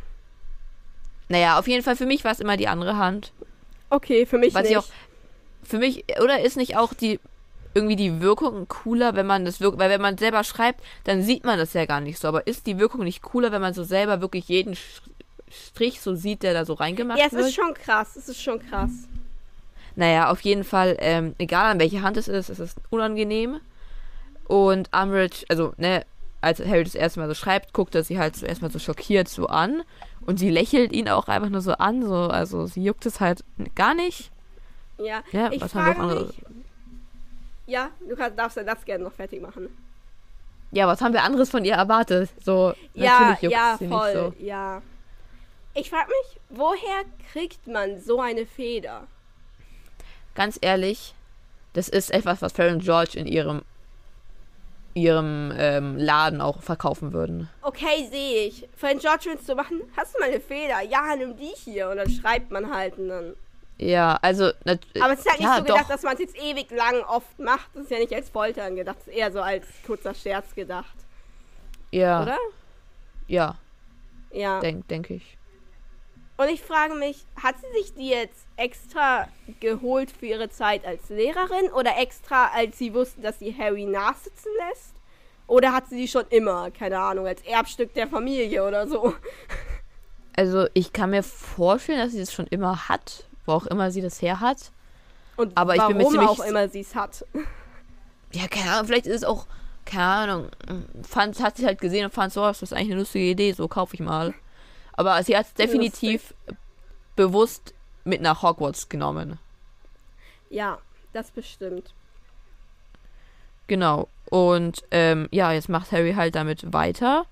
Naja, auf jeden Fall für mich war es immer die andere Hand. okay, für mich Was nicht. ich auch. Für mich, oder ist nicht auch die. Irgendwie die Wirkung cooler, wenn man das wirklich. Weil wenn man selber schreibt, dann sieht man das ja gar nicht so. Aber ist die Wirkung nicht cooler, wenn man so selber wirklich jeden Strich so sieht, der da so reingemacht ja, es wird? ist schon krass, es ist schon krass. Naja, auf jeden Fall, ähm, egal an welche Hand es ist, es ist unangenehm. Und Umbridge, also, ne, als Harry das erste Mal so schreibt, guckt er sie halt zuerst mal so schockiert so an. Und sie lächelt ihn auch einfach nur so an, so, also sie juckt es halt gar nicht. Ja, Ja, ich was haben wir frage auch andere- mich. Ja, du kannst, darfst ja das gerne noch fertig machen. Ja, was haben wir anderes von ihr erwartet? So, Ja, natürlich ja, voll, nicht so. ja. Ich frage mich, woher kriegt man so eine Feder? Ganz ehrlich, das ist etwas, was Fred und George in ihrem ihrem ähm, Laden auch verkaufen würden. Okay, sehe ich. Friend George willst du machen? Hast du mal eine Feder? Ja, nimm die hier. Und dann schreibt man halt und dann. Ja, also nat- Aber es ist halt nicht ja, so gedacht, doch. dass man es jetzt ewig lang oft macht. Das ist ja nicht als Foltern gedacht. Das ist eher so als kurzer Scherz gedacht. ja, Oder? ja, Ja. denke denk ich. Und ich frage mich, hat sie sich die jetzt extra geholt für ihre Zeit als Lehrerin oder extra, als sie wusste, dass sie Harry nachsitzen lässt? Oder hat sie die schon immer, keine Ahnung, als Erbstück der Familie oder so? Also ich kann mir vorstellen, dass sie das schon immer hat, wo auch immer sie das her hat. Und Aber ich bin mir ziemlich auch immer sie es hat. Ja, keine Ahnung, vielleicht ist es auch, keine Ahnung, fand, hat sie halt gesehen und fand so, das ist eigentlich eine lustige Idee, so kaufe ich mal. Aber sie hat es definitiv bewusst mit nach Hogwarts genommen. Ja, das bestimmt. Genau. Und ähm, ja, jetzt macht Harry halt damit weiter.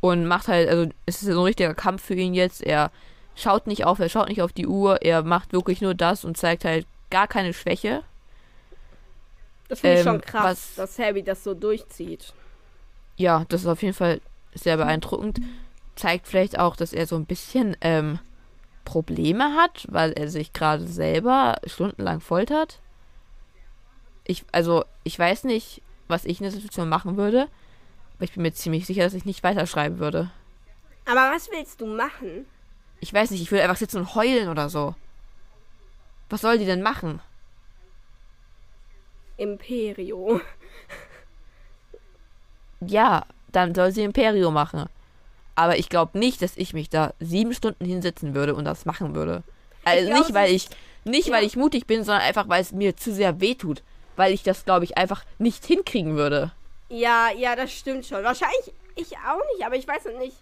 Und macht halt, also es ist so ein richtiger Kampf für ihn jetzt. Er schaut nicht auf, er schaut nicht auf die Uhr, er macht wirklich nur das und zeigt halt gar keine Schwäche. Das finde ich Ähm, schon krass, was- dass Harry das so durchzieht. Ja, das ist auf jeden Fall sehr beeindruckend. Zeigt vielleicht auch, dass er so ein bisschen ähm, Probleme hat, weil er sich gerade selber stundenlang foltert. Ich, also, ich weiß nicht, was ich in der Situation machen würde, aber ich bin mir ziemlich sicher, dass ich nicht weiterschreiben würde. Aber was willst du machen? Ich weiß nicht, ich würde einfach sitzen und heulen oder so. Was soll die denn machen? Imperio. Ja, dann soll sie Imperio machen. Aber ich glaube nicht, dass ich mich da sieben Stunden hinsetzen würde und das machen würde. Also glaub, nicht, weil ich nicht, ja. weil ich mutig bin, sondern einfach, weil es mir zu sehr wehtut. Weil ich das, glaube ich, einfach nicht hinkriegen würde. Ja, ja, das stimmt schon. Wahrscheinlich ich auch nicht, aber ich weiß nicht.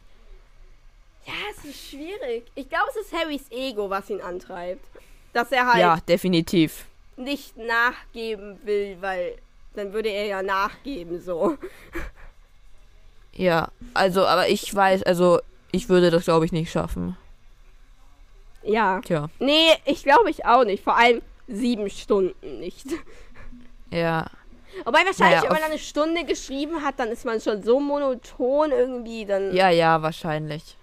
Ja, es ist schwierig. Ich glaube, es ist Harrys Ego, was ihn antreibt. Dass er halt Ja, definitiv. nicht nachgeben will, weil dann würde er ja nachgeben, so. Ja, also, aber ich weiß, also, ich würde das, glaube ich, nicht schaffen. Ja. Tja, Nee, ich glaube ich auch nicht. Vor allem sieben Stunden nicht. ja. Wobei wahrscheinlich, Naja, wenn man eine Stunde geschrieben hat, dann ist man schon so monoton irgendwie, dann. Ja, ja, wahrscheinlich.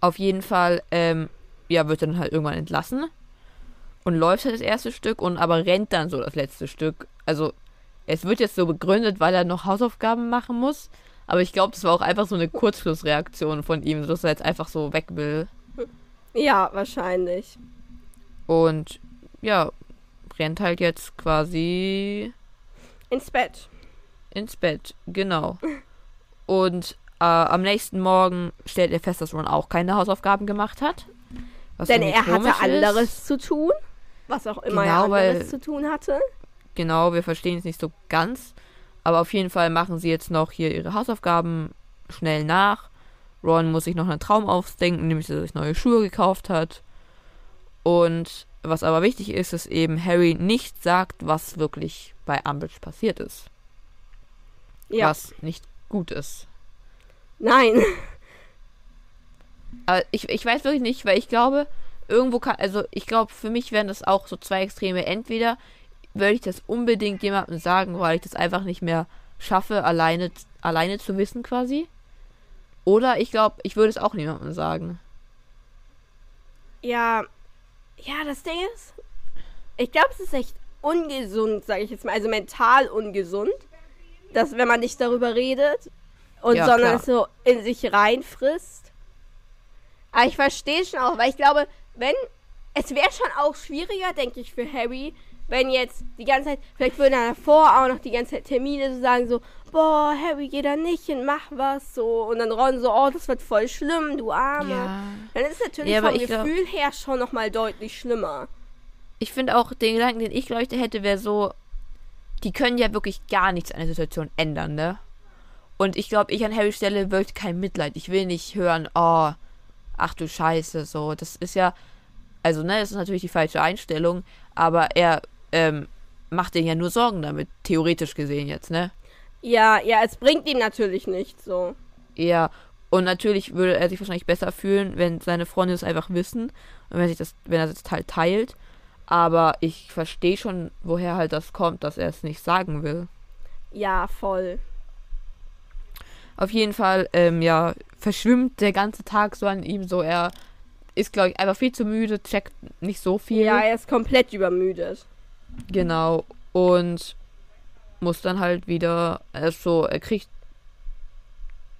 Auf jeden Fall, ähm, ja, wird dann halt irgendwann entlassen und läuft halt das erste Stück und aber rennt dann so das letzte Stück. Also, es wird jetzt so begründet, weil er noch Hausaufgaben machen muss. Aber ich glaube, das war auch einfach so eine Kurzschlussreaktion von ihm, dass er jetzt einfach so weg will. Ja, wahrscheinlich. Und ja, rennt halt jetzt quasi Ins Bett. ins Bett. Genau. Und äh, am nächsten Morgen stellt er fest, dass Ron auch keine Hausaufgaben gemacht hat. Denn er hatte anderes Ist. zu tun. Was auch immer Genau, er weil- anderes zu tun hatte. Genau, wir verstehen es nicht so ganz. Aber auf jeden Fall machen sie jetzt noch hier ihre Hausaufgaben schnell nach. Ron muss sich noch einen Traum ausdenken, nämlich dass er sich neue Schuhe gekauft hat. Und was aber wichtig ist, ist eben Harry nicht sagt, was wirklich bei Umbridge passiert ist. Ja. Was nicht gut ist. Nein. Aber ich, ich weiß wirklich nicht, weil ich glaube, irgendwo kann, also ich glaube, für mich wären das auch so zwei Extreme. Entweder würde ich das unbedingt jemandem sagen, weil ich das einfach nicht mehr schaffe, alleine, alleine zu wissen quasi. Oder ich glaube, ich würde es auch niemandem sagen. Ja. Ja, das Ding ist. Ich glaube, es ist echt ungesund, sage ich jetzt mal. Also mental ungesund. Dass, wenn man nicht darüber redet. Und Ja, sondern es so in sich reinfrisst. Aber ich verstehe schon auch, weil ich glaube, wenn. Es wäre schon auch schwieriger, denke ich, für Harry, wenn jetzt die ganze Zeit, vielleicht würden er davor auch noch die ganze Zeit Termine so sagen, so, boah, Harry, geh da nicht hin, mach was, so. Und dann Ron so, oh, das wird voll schlimm, du Arme. Dann ist es natürlich Ja, vom ich glaub- Gefühl her schon nochmal deutlich schlimmer. Ich finde auch, den Gedanken, den ich leuchte hätte, wäre so, die können ja wirklich gar nichts an der Situation ändern, ne? Und ich glaube, ich an Harrys Stelle würde kein Mitleid. Ich will nicht hören, oh, ach du Scheiße, so. Das ist ja, also, ne, das ist natürlich die falsche Einstellung, aber er ähm, macht denen ja nur Sorgen damit, theoretisch gesehen jetzt, ne? Ja, ja, es bringt ihm natürlich nichts, so. Ja, und natürlich würde er sich wahrscheinlich besser fühlen, wenn seine Freunde es einfach wissen und wenn, sich das, wenn er das halt teilt. Aber ich verstehe schon, woher halt das kommt, dass er es nicht sagen will. Ja, voll. Auf jeden Fall, ähm, ja, verschwimmt der ganze Tag so an ihm, so er ist, glaube ich, einfach viel zu müde, checkt nicht so viel. Ja, er ist komplett übermüdet. Genau. Und muss dann halt wieder, also er kriegt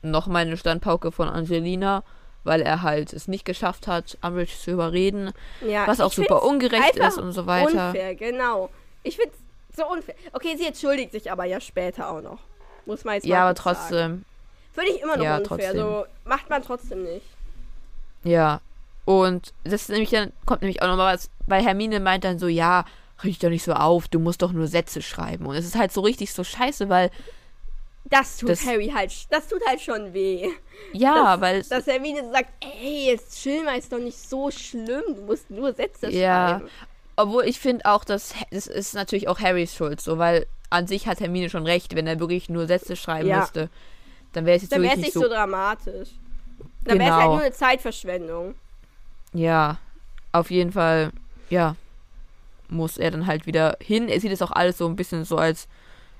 nochmal eine Standpauke von Angelina, weil er halt es nicht geschafft hat, Umbridge zu überreden, Ja, was auch super ungerecht ist und so weiter. Unfair, genau. Ich find's so unfair. Okay, sie entschuldigt sich aber ja später auch noch. Muss man jetzt mal Ja, aber kurz sagen. Finde ich immer noch Ja, unfair. trotzdem. So macht man trotzdem nicht. ja. Und das ist nämlich dann, kommt nämlich auch nochmal was, weil Hermine meint dann so, ja, dich doch nicht so auf, du musst doch nur Sätze schreiben. Und es ist halt so richtig so scheiße, weil, Das tut Das- Harry halt, das tut halt schon weh. ja, das, weil Dass Hermine sagt, ey, jetzt chill mal, ist doch nicht so schlimm, du musst nur Sätze Ja. schreiben. Obwohl ich finde auch, dass das ist natürlich auch Harrys Schuld, so weil an sich hat Hermine schon recht, wenn er wirklich nur Sätze schreiben Ja. müsste, dann wäre es jetzt Dann es nicht so, so, dramatisch. Dann wäre es halt Genau. nur eine Zeitverschwendung. Ja, auf jeden Fall, ja, muss er dann halt wieder hin. Er sieht es auch alles so ein bisschen so als,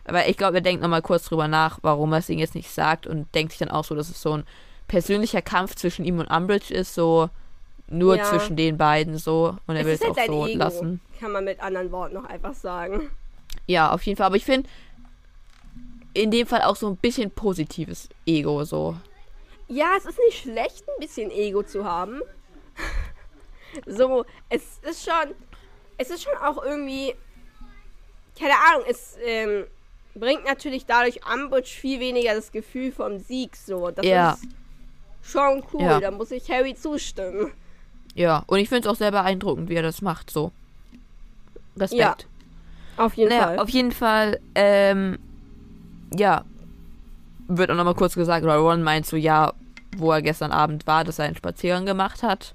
aber ich glaube, er denkt nochmal kurz drüber nach, warum er es ihm jetzt nicht sagt und denkt sich dann auch so, dass es so ein persönlicher Kampf zwischen ihm und Umbridge ist, so nur Ja. zwischen den beiden so und er Es will es halt auch so Ego. lassen. Kann man mit anderen Worten noch einfach sagen. Ja, auf jeden Fall. Aber ich finde in dem Fall auch so ein bisschen positives Ego so. Ja, es ist nicht schlecht, ein bisschen Ego zu haben. so, es ist schon, es ist schon auch irgendwie, keine Ahnung, es ähm, bringt natürlich dadurch Umbridge viel weniger das Gefühl vom Sieg. So, das Ja. ist schon cool. Ja. Da muss ich Harry zustimmen. Ja, und ich finde es auch sehr beeindruckend, wie er das macht so. Respekt. Ja, Auf jeden naja, Fall. auf jeden Fall, ähm, ja, wird auch nochmal kurz gesagt, oder Ron meint so, ja, wo er gestern Abend war, dass er einen Spaziergang gemacht hat.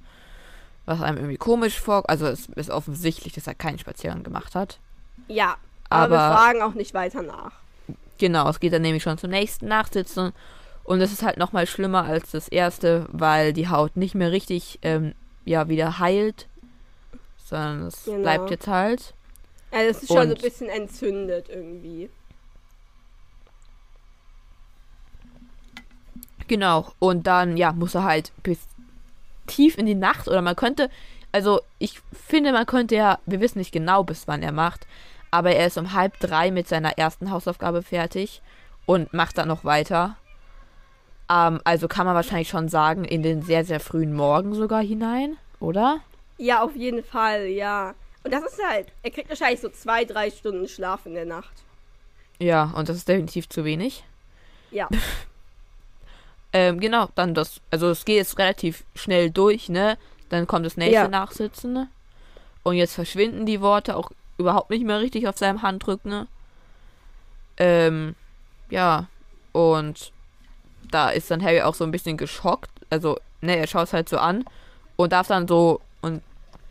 Was einem irgendwie komisch vor, also es ist offensichtlich, dass er keinen Spaziergang gemacht hat. ja, aber, aber- wir fragen auch nicht weiter nach. Genau, es geht dann nämlich schon zum nächsten Nachsitzen. Und es ist halt nochmal schlimmer als das erste, weil die Haut nicht mehr richtig, ähm, ja, wieder heilt. Sondern es Genau. bleibt jetzt halt. Also es ist schon so ein bisschen entzündet irgendwie. Genau. Und dann, ja, muss er halt bis tief in die Nacht oder man könnte, also ich finde, man könnte ja, wir wissen nicht genau, bis wann er macht, aber er ist um halb drei mit seiner ersten Hausaufgabe fertig und macht dann noch weiter. Ähm, also kann man wahrscheinlich schon sagen, in den sehr, sehr frühen Morgen sogar hinein, oder? Ja, auf jeden Fall, ja. Und das ist halt, er kriegt wahrscheinlich so zwei, drei Stunden Schlaf in der Nacht. Ja, und das ist definitiv zu wenig. Ja. Ähm, genau, dann das, also es geht jetzt relativ schnell durch, ne? Dann kommt das nächste Ja. Nachsitzen, ne? Und jetzt verschwinden die Worte auch überhaupt nicht mehr richtig auf seinem Handrücken, ne? Ähm, ja, und da ist dann Harry auch so ein bisschen geschockt. Also, ne, er schaut es halt so an und darf dann so, und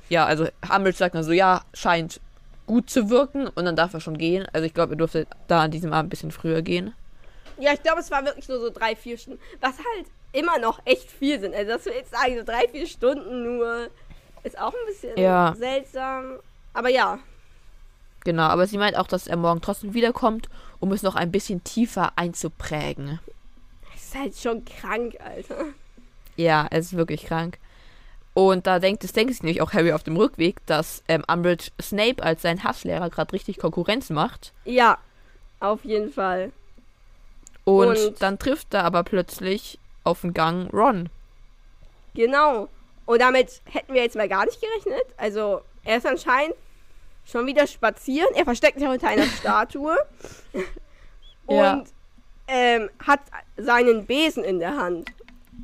ja, also Umbridge sagt dann so, ja, scheint gut zu wirken und dann darf er schon gehen. Also ich glaube, er durfte da an diesem Abend ein bisschen früher gehen. Ja, ich glaube, es war wirklich nur so drei, vier Stunden. Was halt immer noch echt viel sind. Also, dass wir jetzt sagen, so drei, vier Stunden nur, ist auch ein bisschen Ja. seltsam. Aber ja, Genau, aber sie meint auch, dass er morgen trotzdem wiederkommt, um es noch ein bisschen tiefer einzuprägen. es ist halt schon krank, Alter. Ja, er ist wirklich krank. Und da denkt es, denkt sich nämlich auch Harry auf dem Rückweg, dass ähm, Umbridge Snape als sein Hasslehrer gerade richtig Konkurrenz macht. Ja, auf jeden Fall. Und, Und- dann trifft er aber plötzlich auf den Gang Ron. Genau. Und damit hätten wir jetzt mal gar nicht gerechnet. Also, er ist anscheinend schon wieder spazieren. Er versteckt sich unter einer Statue. Und Ja. ähm, hat seinen Besen in der Hand.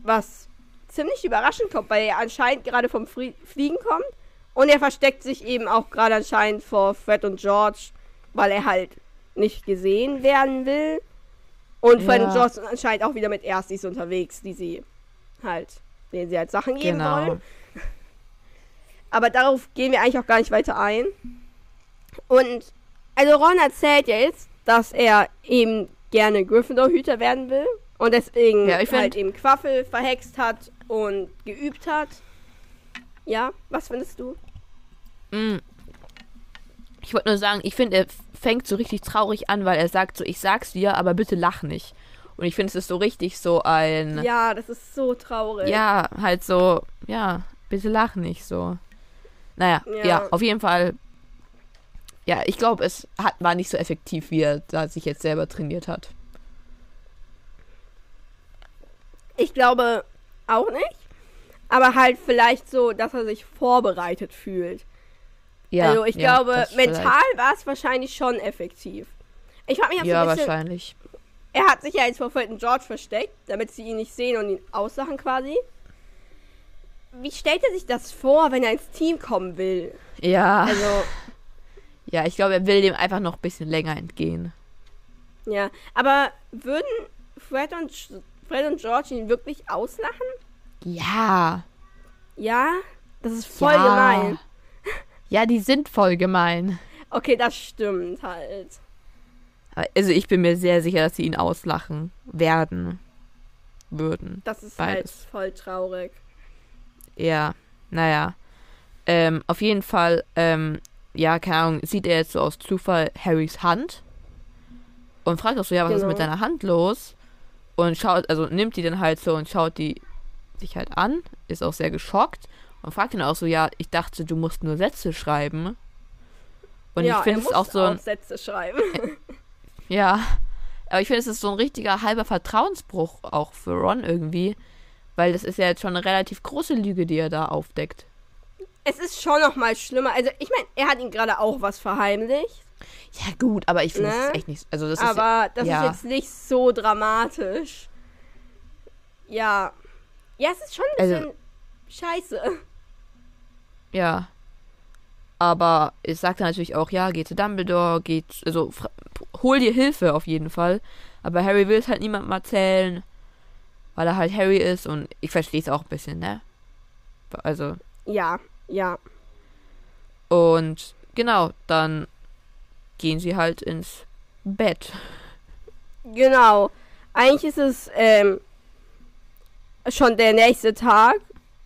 Was ziemlich überraschend kommt, weil er anscheinend gerade vom Frie Fliegen kommt. Und er versteckt sich eben auch gerade anscheinend vor Fred und George, weil er halt nicht gesehen werden will. Und Fred Ja. und George sind anscheinend auch wieder mit Erstis unterwegs, die sie halt, denen sie halt Sachen geben Genau. wollen. Aber darauf gehen wir eigentlich auch gar nicht weiter ein. Und also Ron erzählt ja jetzt, dass er eben gerne Gryffindor-Hüter werden will und deswegen Ja, halt eben Quaffel verhext hat und geübt hat. Ja, was findest du? Mm. Ich wollte nur sagen, ich finde, er fängt so richtig traurig an, weil er sagt so, ich sag's dir, aber bitte lach nicht. Und ich finde, es ist so richtig so ein, Ja, das ist so traurig. ja, halt so, ja, bitte lach nicht so. Naja, ja, Ja. auf jeden Fall. Ja, ich glaube, es hat, war nicht so effektiv, wie er da sich jetzt selber trainiert hat. Ich glaube auch nicht. Aber halt vielleicht so, dass er sich vorbereitet fühlt. Ja, also ich ja, glaube, mental war es wahrscheinlich schon effektiv. Ich frage mich Ja, so ein bisschen, wahrscheinlich. er hat sich ja jetzt vor Fred und George versteckt, damit sie ihn nicht sehen und ihn auslachen quasi. Wie stellt er sich das vor, wenn er ins Team kommen will? Ja, Also, ja, ich glaube, er will dem einfach noch ein bisschen länger entgehen. ja. Aber würden Fred und, Fred und George ihn wirklich auslachen? Ja. Ja? Das ist voll ja. gemein. Ja, die sind voll gemein. Okay, das stimmt halt. Also ich bin mir sehr sicher, dass sie ihn auslachen werden. Würden. Das ist Beides. halt voll traurig. Ja, naja. Ähm, auf jeden Fall, ähm, ja, keine Ahnung, sieht er jetzt so aus Zufall Harrys Hand und fragt auch so, ja, was ist Genau. mit deiner Hand los? Und schaut, also nimmt die dann halt so und schaut die sich halt an, ist auch sehr geschockt und fragt ihn auch so, ja, ich dachte, du musst nur Sätze schreiben. Und ja, ich finde es auch so ein, Sätze schreiben. ja, aber ich finde, es ist so ein richtiger halber Vertrauensbruch auch für Ron irgendwie, weil das ist ja jetzt schon eine relativ große Lüge, die er da aufdeckt. es ist schon noch mal schlimmer. Also, ich meine, er hat ihm gerade auch was verheimlicht. Ja, gut, aber ich finde, das Ne? ist echt nicht. Also, das ist. aber das ja. ist jetzt nicht so dramatisch. Ja. Ja, es ist schon ein Also- bisschen scheiße. Ja. Aber es sagt natürlich auch, ja, geh zu Dumbledore, geht. Also, fra- hol dir Hilfe auf jeden Fall. Aber Harry will es halt niemandem erzählen, weil er halt Harry ist und ich verstehe es auch ein bisschen, ne? Also, Ja, ja. und genau, dann gehen sie halt ins Bett. Genau. Eigentlich ist es ähm, schon der nächste Tag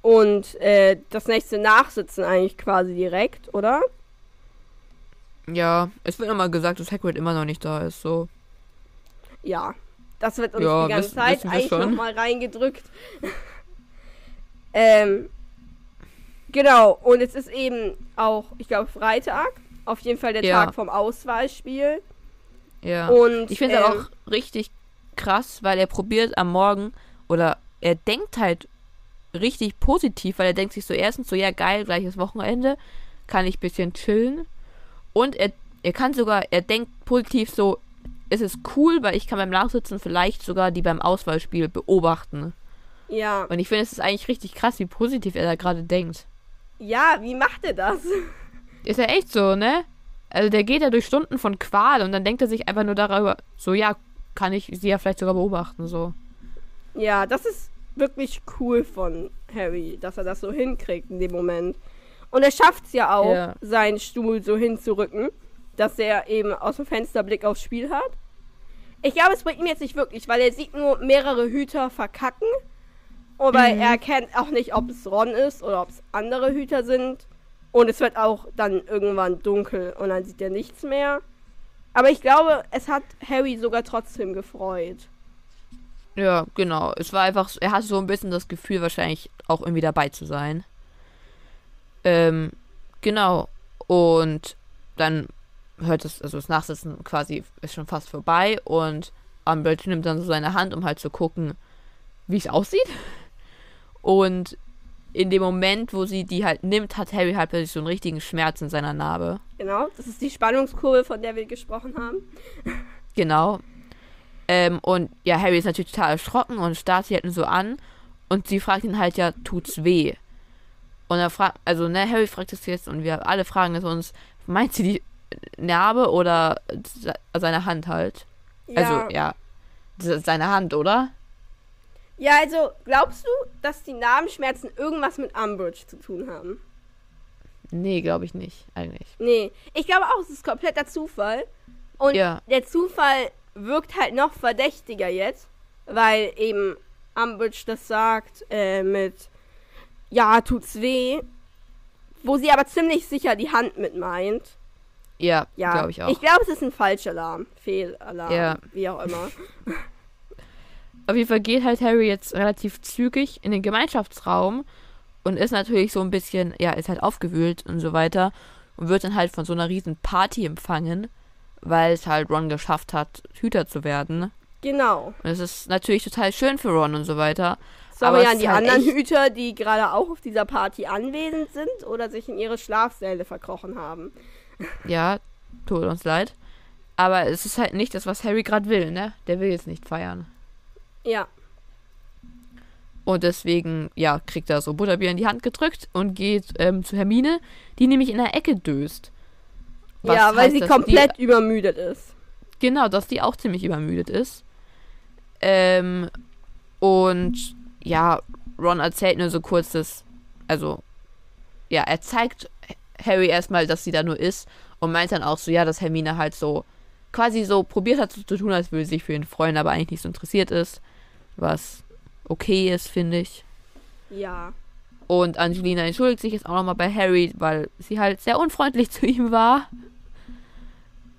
und äh, das nächste Nachsitzen eigentlich quasi direkt, oder? Ja, es wird nochmal gesagt, dass Hagrid immer noch nicht da ist, so. Ja. Das wird uns Ja, die ganze wissen- Zeit wissen eigentlich nochmal reingedrückt. ähm, genau. Und es ist eben auch, ich glaube, Freitag. Auf jeden Fall der Ja. Tag vom Auswahlspiel. Ja. Und Ich finde ähm, es auch richtig krass, weil er probiert am Morgen oder er denkt halt richtig positiv, weil er denkt sich so erstens so, ja geil, gleiches Wochenende, kann ich ein bisschen chillen. Und er, er kann sogar, er denkt positiv so, es ist cool, weil ich kann beim Nachsitzen vielleicht sogar die beim Auswahlspiel beobachten. Ja. Und ich finde, es ist eigentlich richtig krass, wie positiv er da gerade denkt. Ja, wie macht er das? Ist ja echt so, ne? Also der geht ja durch Stunden von Qual und dann denkt er sich einfach nur darüber, so ja, kann ich sie ja vielleicht sogar beobachten, so. Ja, das ist wirklich cool von Harry, dass er das so hinkriegt in dem Moment. Und er schafft es ja auch, Ja. seinen Stuhl so hinzurücken, dass er eben aus dem Fenster Blick aufs Spiel hat. Ich glaube, es bringt ihm jetzt nicht wirklich, weil er sieht nur mehrere Hüter verkacken. Aber Mhm. er erkennt auch nicht, ob es Ron ist oder ob es andere Hüter sind. Und es wird auch dann irgendwann dunkel und dann sieht er nichts mehr. Aber ich glaube, es hat Harry sogar trotzdem gefreut. Ja, genau. Es war einfach, er hatte so ein bisschen das Gefühl, wahrscheinlich auch irgendwie dabei zu sein. Ähm, genau. Und dann hört es, also das Nachsitzen quasi ist schon fast vorbei und Umbridge nimmt dann so seine Hand, um halt zu gucken, wie es aussieht. Und in dem Moment, wo sie die halt nimmt, hat Harry halt plötzlich so einen richtigen Schmerz in seiner Narbe. Genau, das ist die Spannungskurve, von der wir gesprochen haben. Genau. Ähm, und ja, Harry ist natürlich total erschrocken und starrt sie halt nur so an. Und sie fragt ihn halt ja, tut's weh? Und er fragt, also ne, Harry fragt es jetzt und wir alle fragen es uns, meint sie die Narbe oder se- seine Hand halt? Also ja, se- seine Hand, oder? Ja, also glaubst du, dass die Narbenschmerzen irgendwas mit Umbridge zu tun haben? Nee, glaube ich nicht, eigentlich. Nee, ich glaube auch, es ist kompletter Zufall. Und Ja. der Zufall wirkt halt noch verdächtiger jetzt, weil eben Umbridge das sagt äh, mit ja, tut's weh, wo sie aber ziemlich sicher die Hand mit meint. Ja, Ja, glaube ich auch. Ich glaube, es ist ein Falschalarm, Fehlalarm, Ja. wie auch immer. Auf jeden Fall geht halt Harry jetzt relativ zügig in den Gemeinschaftsraum und ist natürlich so ein bisschen, ja, ist halt aufgewühlt und so weiter und wird dann halt von so einer riesen Party empfangen, weil es halt Ron geschafft hat, Hüter zu werden. Genau. Und es ist natürlich total schön für Ron und so weiter. Sorry Aber ist die halt anderen Hüter, die gerade auch auf dieser Party anwesend sind oder sich in ihre Schlafsäle verkrochen haben. Ja, tut uns leid. Aber es ist halt nicht das, was Harry gerade will, ne? Der will jetzt nicht feiern. Ja, Und deswegen, ja, kriegt er so Butterbier in die Hand gedrückt und geht ähm, zu Hermine, die nämlich in der Ecke döst. Was ja weil sie dass komplett übermüdet ist. Die, genau, dass die auch ziemlich übermüdet ist. Ähm, und ja, Ron erzählt nur so kurz das, also, ja, er zeigt Harry erstmal, dass sie da nur ist und meint dann auch so, ja, dass Hermine halt so quasi so probiert hat so zu tun, als würde sie sich für ihn freuen, aber eigentlich nicht so interessiert ist. Was okay ist, finde ich. Ja. Und Angelina entschuldigt sich jetzt auch nochmal bei Harry, weil sie halt sehr unfreundlich zu ihm war.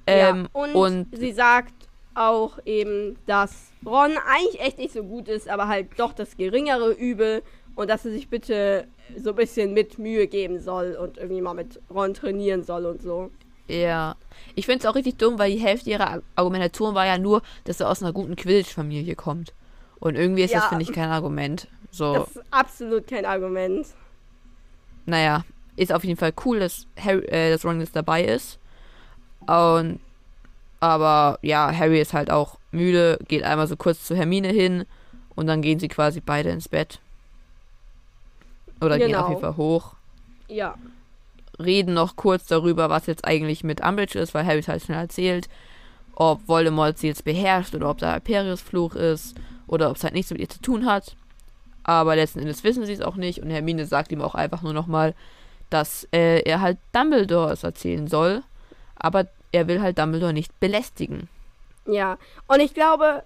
Ähm, ja. Und, und sie sagt auch eben, dass Ron eigentlich echt nicht so gut ist, aber halt doch das geringere Übel und dass er sich bitte so ein bisschen mit Mühe geben soll und irgendwie mal mit Ron trainieren soll und so. Ja. Ich finde es auch richtig dumm, weil die Hälfte ihrer Ar- Argumentation war ja nur, dass er aus einer guten Quidditch-Familie kommt. Und irgendwie ist das, Ja. finde ich, kein Argument. So, Das ist absolut kein Argument. naja, ist auf jeden Fall cool, dass, Harry, äh, dass Ron jetzt dabei ist. Und, aber ja, Harry ist halt auch müde, geht einmal so kurz zu Hermine hin und dann gehen sie quasi beide ins Bett. Oder gehen auf Genau. jeden Fall hoch. Ja. reden noch kurz darüber, was jetzt eigentlich mit Umbridge ist, weil Harry es halt schnell erzählt, ob Voldemort sie jetzt beherrscht oder ob da Imperius Fluch ist oder ob es halt nichts mit ihr zu tun hat. Aber letzten Endes wissen sie es auch nicht und Hermine sagt ihm auch einfach nur nochmal, dass äh, er halt Dumbledore es erzählen soll, aber er will halt Dumbledore nicht belästigen. Ja. Und ich glaube,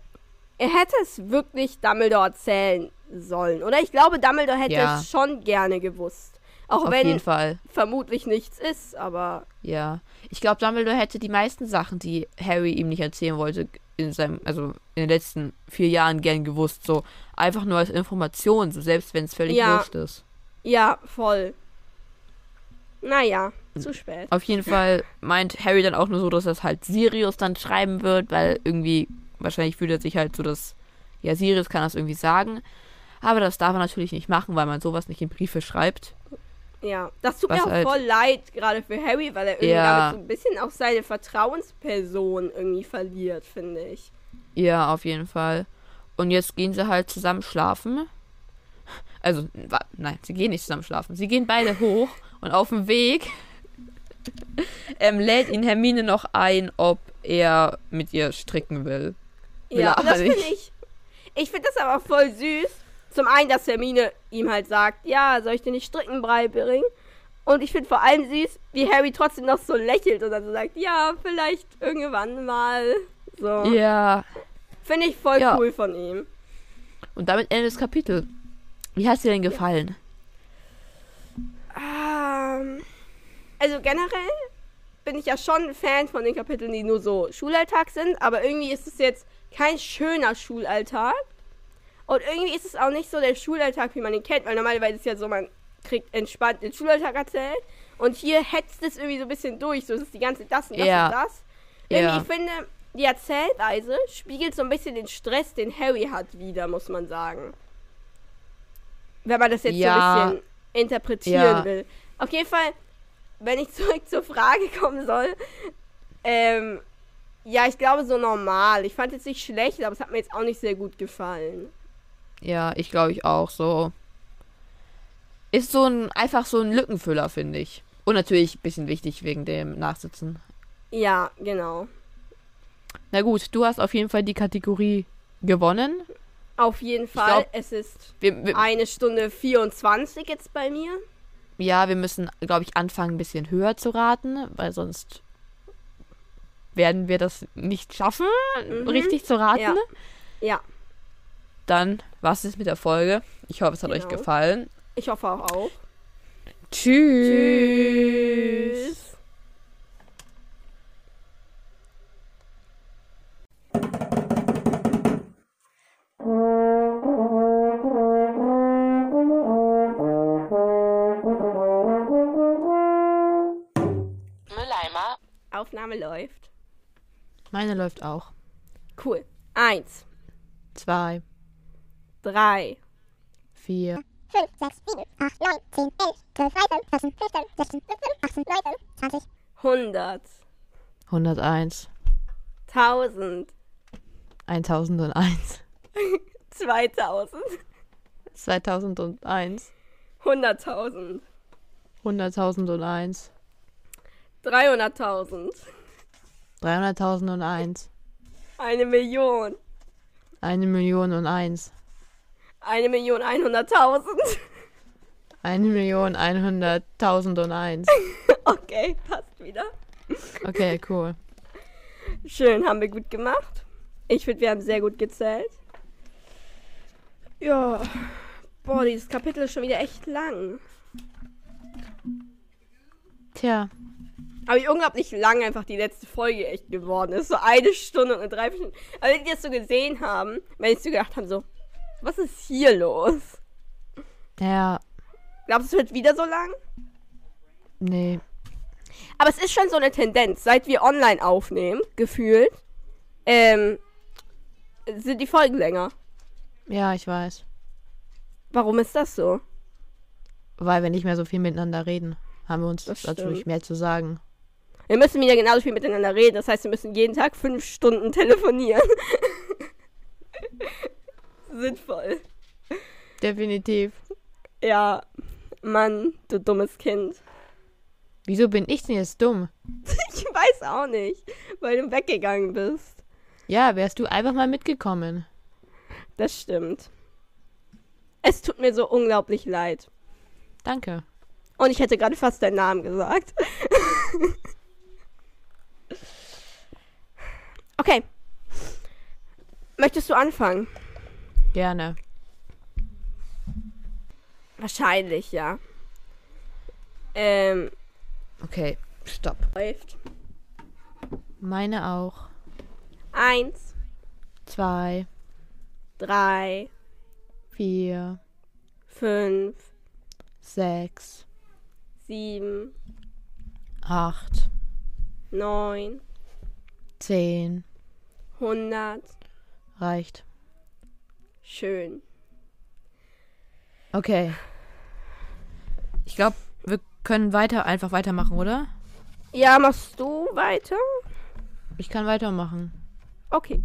er hätte es wirklich Dumbledore erzählen sollen. Oder ich glaube, Dumbledore hätte Ja. es schon gerne gewusst. Auch Auf wenn jeden Fall. vermutlich nichts ist, aber Ja. Ich glaube, Dumbledore hätte die meisten Sachen, die Harry ihm nicht erzählen wollte, in seinem, also in den letzten vier Jahren gern gewusst. So einfach nur als Information, so selbst wenn es völlig Ja. wurscht ist. ja, voll. Naja, zu spät. Auf jeden Fall meint Harry dann auch nur so, dass das halt Sirius dann schreiben wird, weil irgendwie, wahrscheinlich fühlt er sich halt so, dass, ja, Sirius kann das irgendwie sagen. Aber das darf er natürlich nicht machen, weil man sowas nicht in Briefe schreibt. Ja, das tut mir auch halt- voll leid, gerade für Harry, weil er irgendwie Ja. damit so ein bisschen auch seine Vertrauensperson irgendwie verliert, finde ich. Ja, auf jeden Fall. Und jetzt gehen sie halt zusammen schlafen. Also, nein, sie gehen nicht zusammen schlafen. Sie gehen beide hoch und auf dem Weg ähm, lädt ihn Hermine noch ein, ob er mit ihr stricken will. Will Ja, das finde ich. Ich finde das aber voll süß. Zum einen, dass Hermine ihm halt sagt, ja, soll ich dir nicht Stricken beibringen? Und ich finde vor allem süß, wie Harry trotzdem noch so lächelt und dann so sagt, ja, vielleicht irgendwann mal. So. Ja. Finde ich voll Ja. cool von ihm. Und damit endet das Kapitel. Wie hat es dir denn gefallen? Ähm, also generell bin ich ja schon ein Fan von den Kapiteln, die nur so Schulalltag sind, aber irgendwie ist es jetzt kein schöner Schulalltag. Und irgendwie ist es auch nicht so der Schulalltag, wie man ihn kennt, weil normalerweise ist es ja so, man kriegt entspannt den Schulalltag erzählt. Und hier hetzt es irgendwie so ein bisschen durch. So, es ist die ganze das und das Ja. und das. Irgendwie, Ja. ich finde, die Erzählweise spiegelt so ein bisschen den Stress, den Harry hat, wieder, muss man sagen. Wenn man das jetzt Ja. so ein bisschen interpretieren will. Auf jeden Fall, wenn ich zurück zur Frage kommen soll, ähm, ja, ich glaube so normal. Ich fand es nicht schlecht, aber es hat mir jetzt auch nicht sehr gut gefallen. Ja, ich glaube ich auch so. Ist so ein, einfach so ein Lückenfüller, finde ich. Und natürlich ein bisschen wichtig wegen dem Nachsitzen. Ja, genau. Na gut, du hast auf jeden Fall die Kategorie gewonnen. Auf jeden Fall, glaub- es ist Wir, wir, eine Stunde 24 jetzt bei mir. Ja, wir müssen, glaube ich, anfangen, ein bisschen höher zu raten, weil sonst werden wir das nicht schaffen, Mhm. richtig zu raten. Ja. Ja, Dann, was ist mit der Folge? Ich hoffe, es hat euch Genau. gefallen. ich hoffe auch. auch. Tschüss. Tschüss. Läuft. Meine läuft auch. Cool. Eins, Zwei, drei, vier, 5, 6, 7, 8, 9, 10, 11, 12, 13, 14, 15, 16, 17, 18, 19, 20, hundert, 101, tausend, 1001, zweitausend, 2001, hunderttausend, 100.001, dreihunderttausend, 300.001, eine Million, eine Million und eins, eine Million einhunderttausend. eine Million einhunderttausend und eins. Okay, passt wieder. Okay, cool. Schön, haben wir gut gemacht. Ich finde, wir haben sehr gut gezählt. Ja. Boah, dieses Kapitel ist schon wieder echt lang. Tja, Aber wie unglaublich lang einfach die letzte Folge echt geworden ist. So eine Stunde und eine Dreiviertel. Aber wenn die das so gesehen haben, wenn die so gedacht haben, so, was ist hier los? ja, Glaubst du, es wird wieder so lang? nee. Aber es ist schon so eine Tendenz, seit wir online aufnehmen, gefühlt, ähm, sind die Folgen länger. Ja, ich weiß. Warum ist das so? Weil wir nicht mehr so viel miteinander reden, haben wir uns Das natürlich stimmt. mehr zu sagen. Wir müssen wieder genauso viel miteinander reden. Das heißt, wir müssen jeden Tag fünf Stunden telefonieren. Sinnvoll. Definitiv. Ja, Mann, du dummes Kind. Wieso bin ich denn jetzt dumm? Ich weiß auch nicht, weil du weggegangen bist. Ja, wärst du einfach mal mitgekommen. Das stimmt. Es tut mir so unglaublich leid. Danke. Und ich hätte gerade fast deinen Namen gesagt. okay. Möchtest du anfangen? Gerne. Wahrscheinlich, ja. Ähm, Okay, stopp. läuft. Meine auch. Eins, Zwei, drei, vier, fünf, sechs, sieben, acht, neun, zehn. Hundert. Reicht. Schön. Okay. Ich glaube, wir können weiter, einfach weitermachen, oder? Ja, machst du weiter? Ich kann weitermachen. Okay.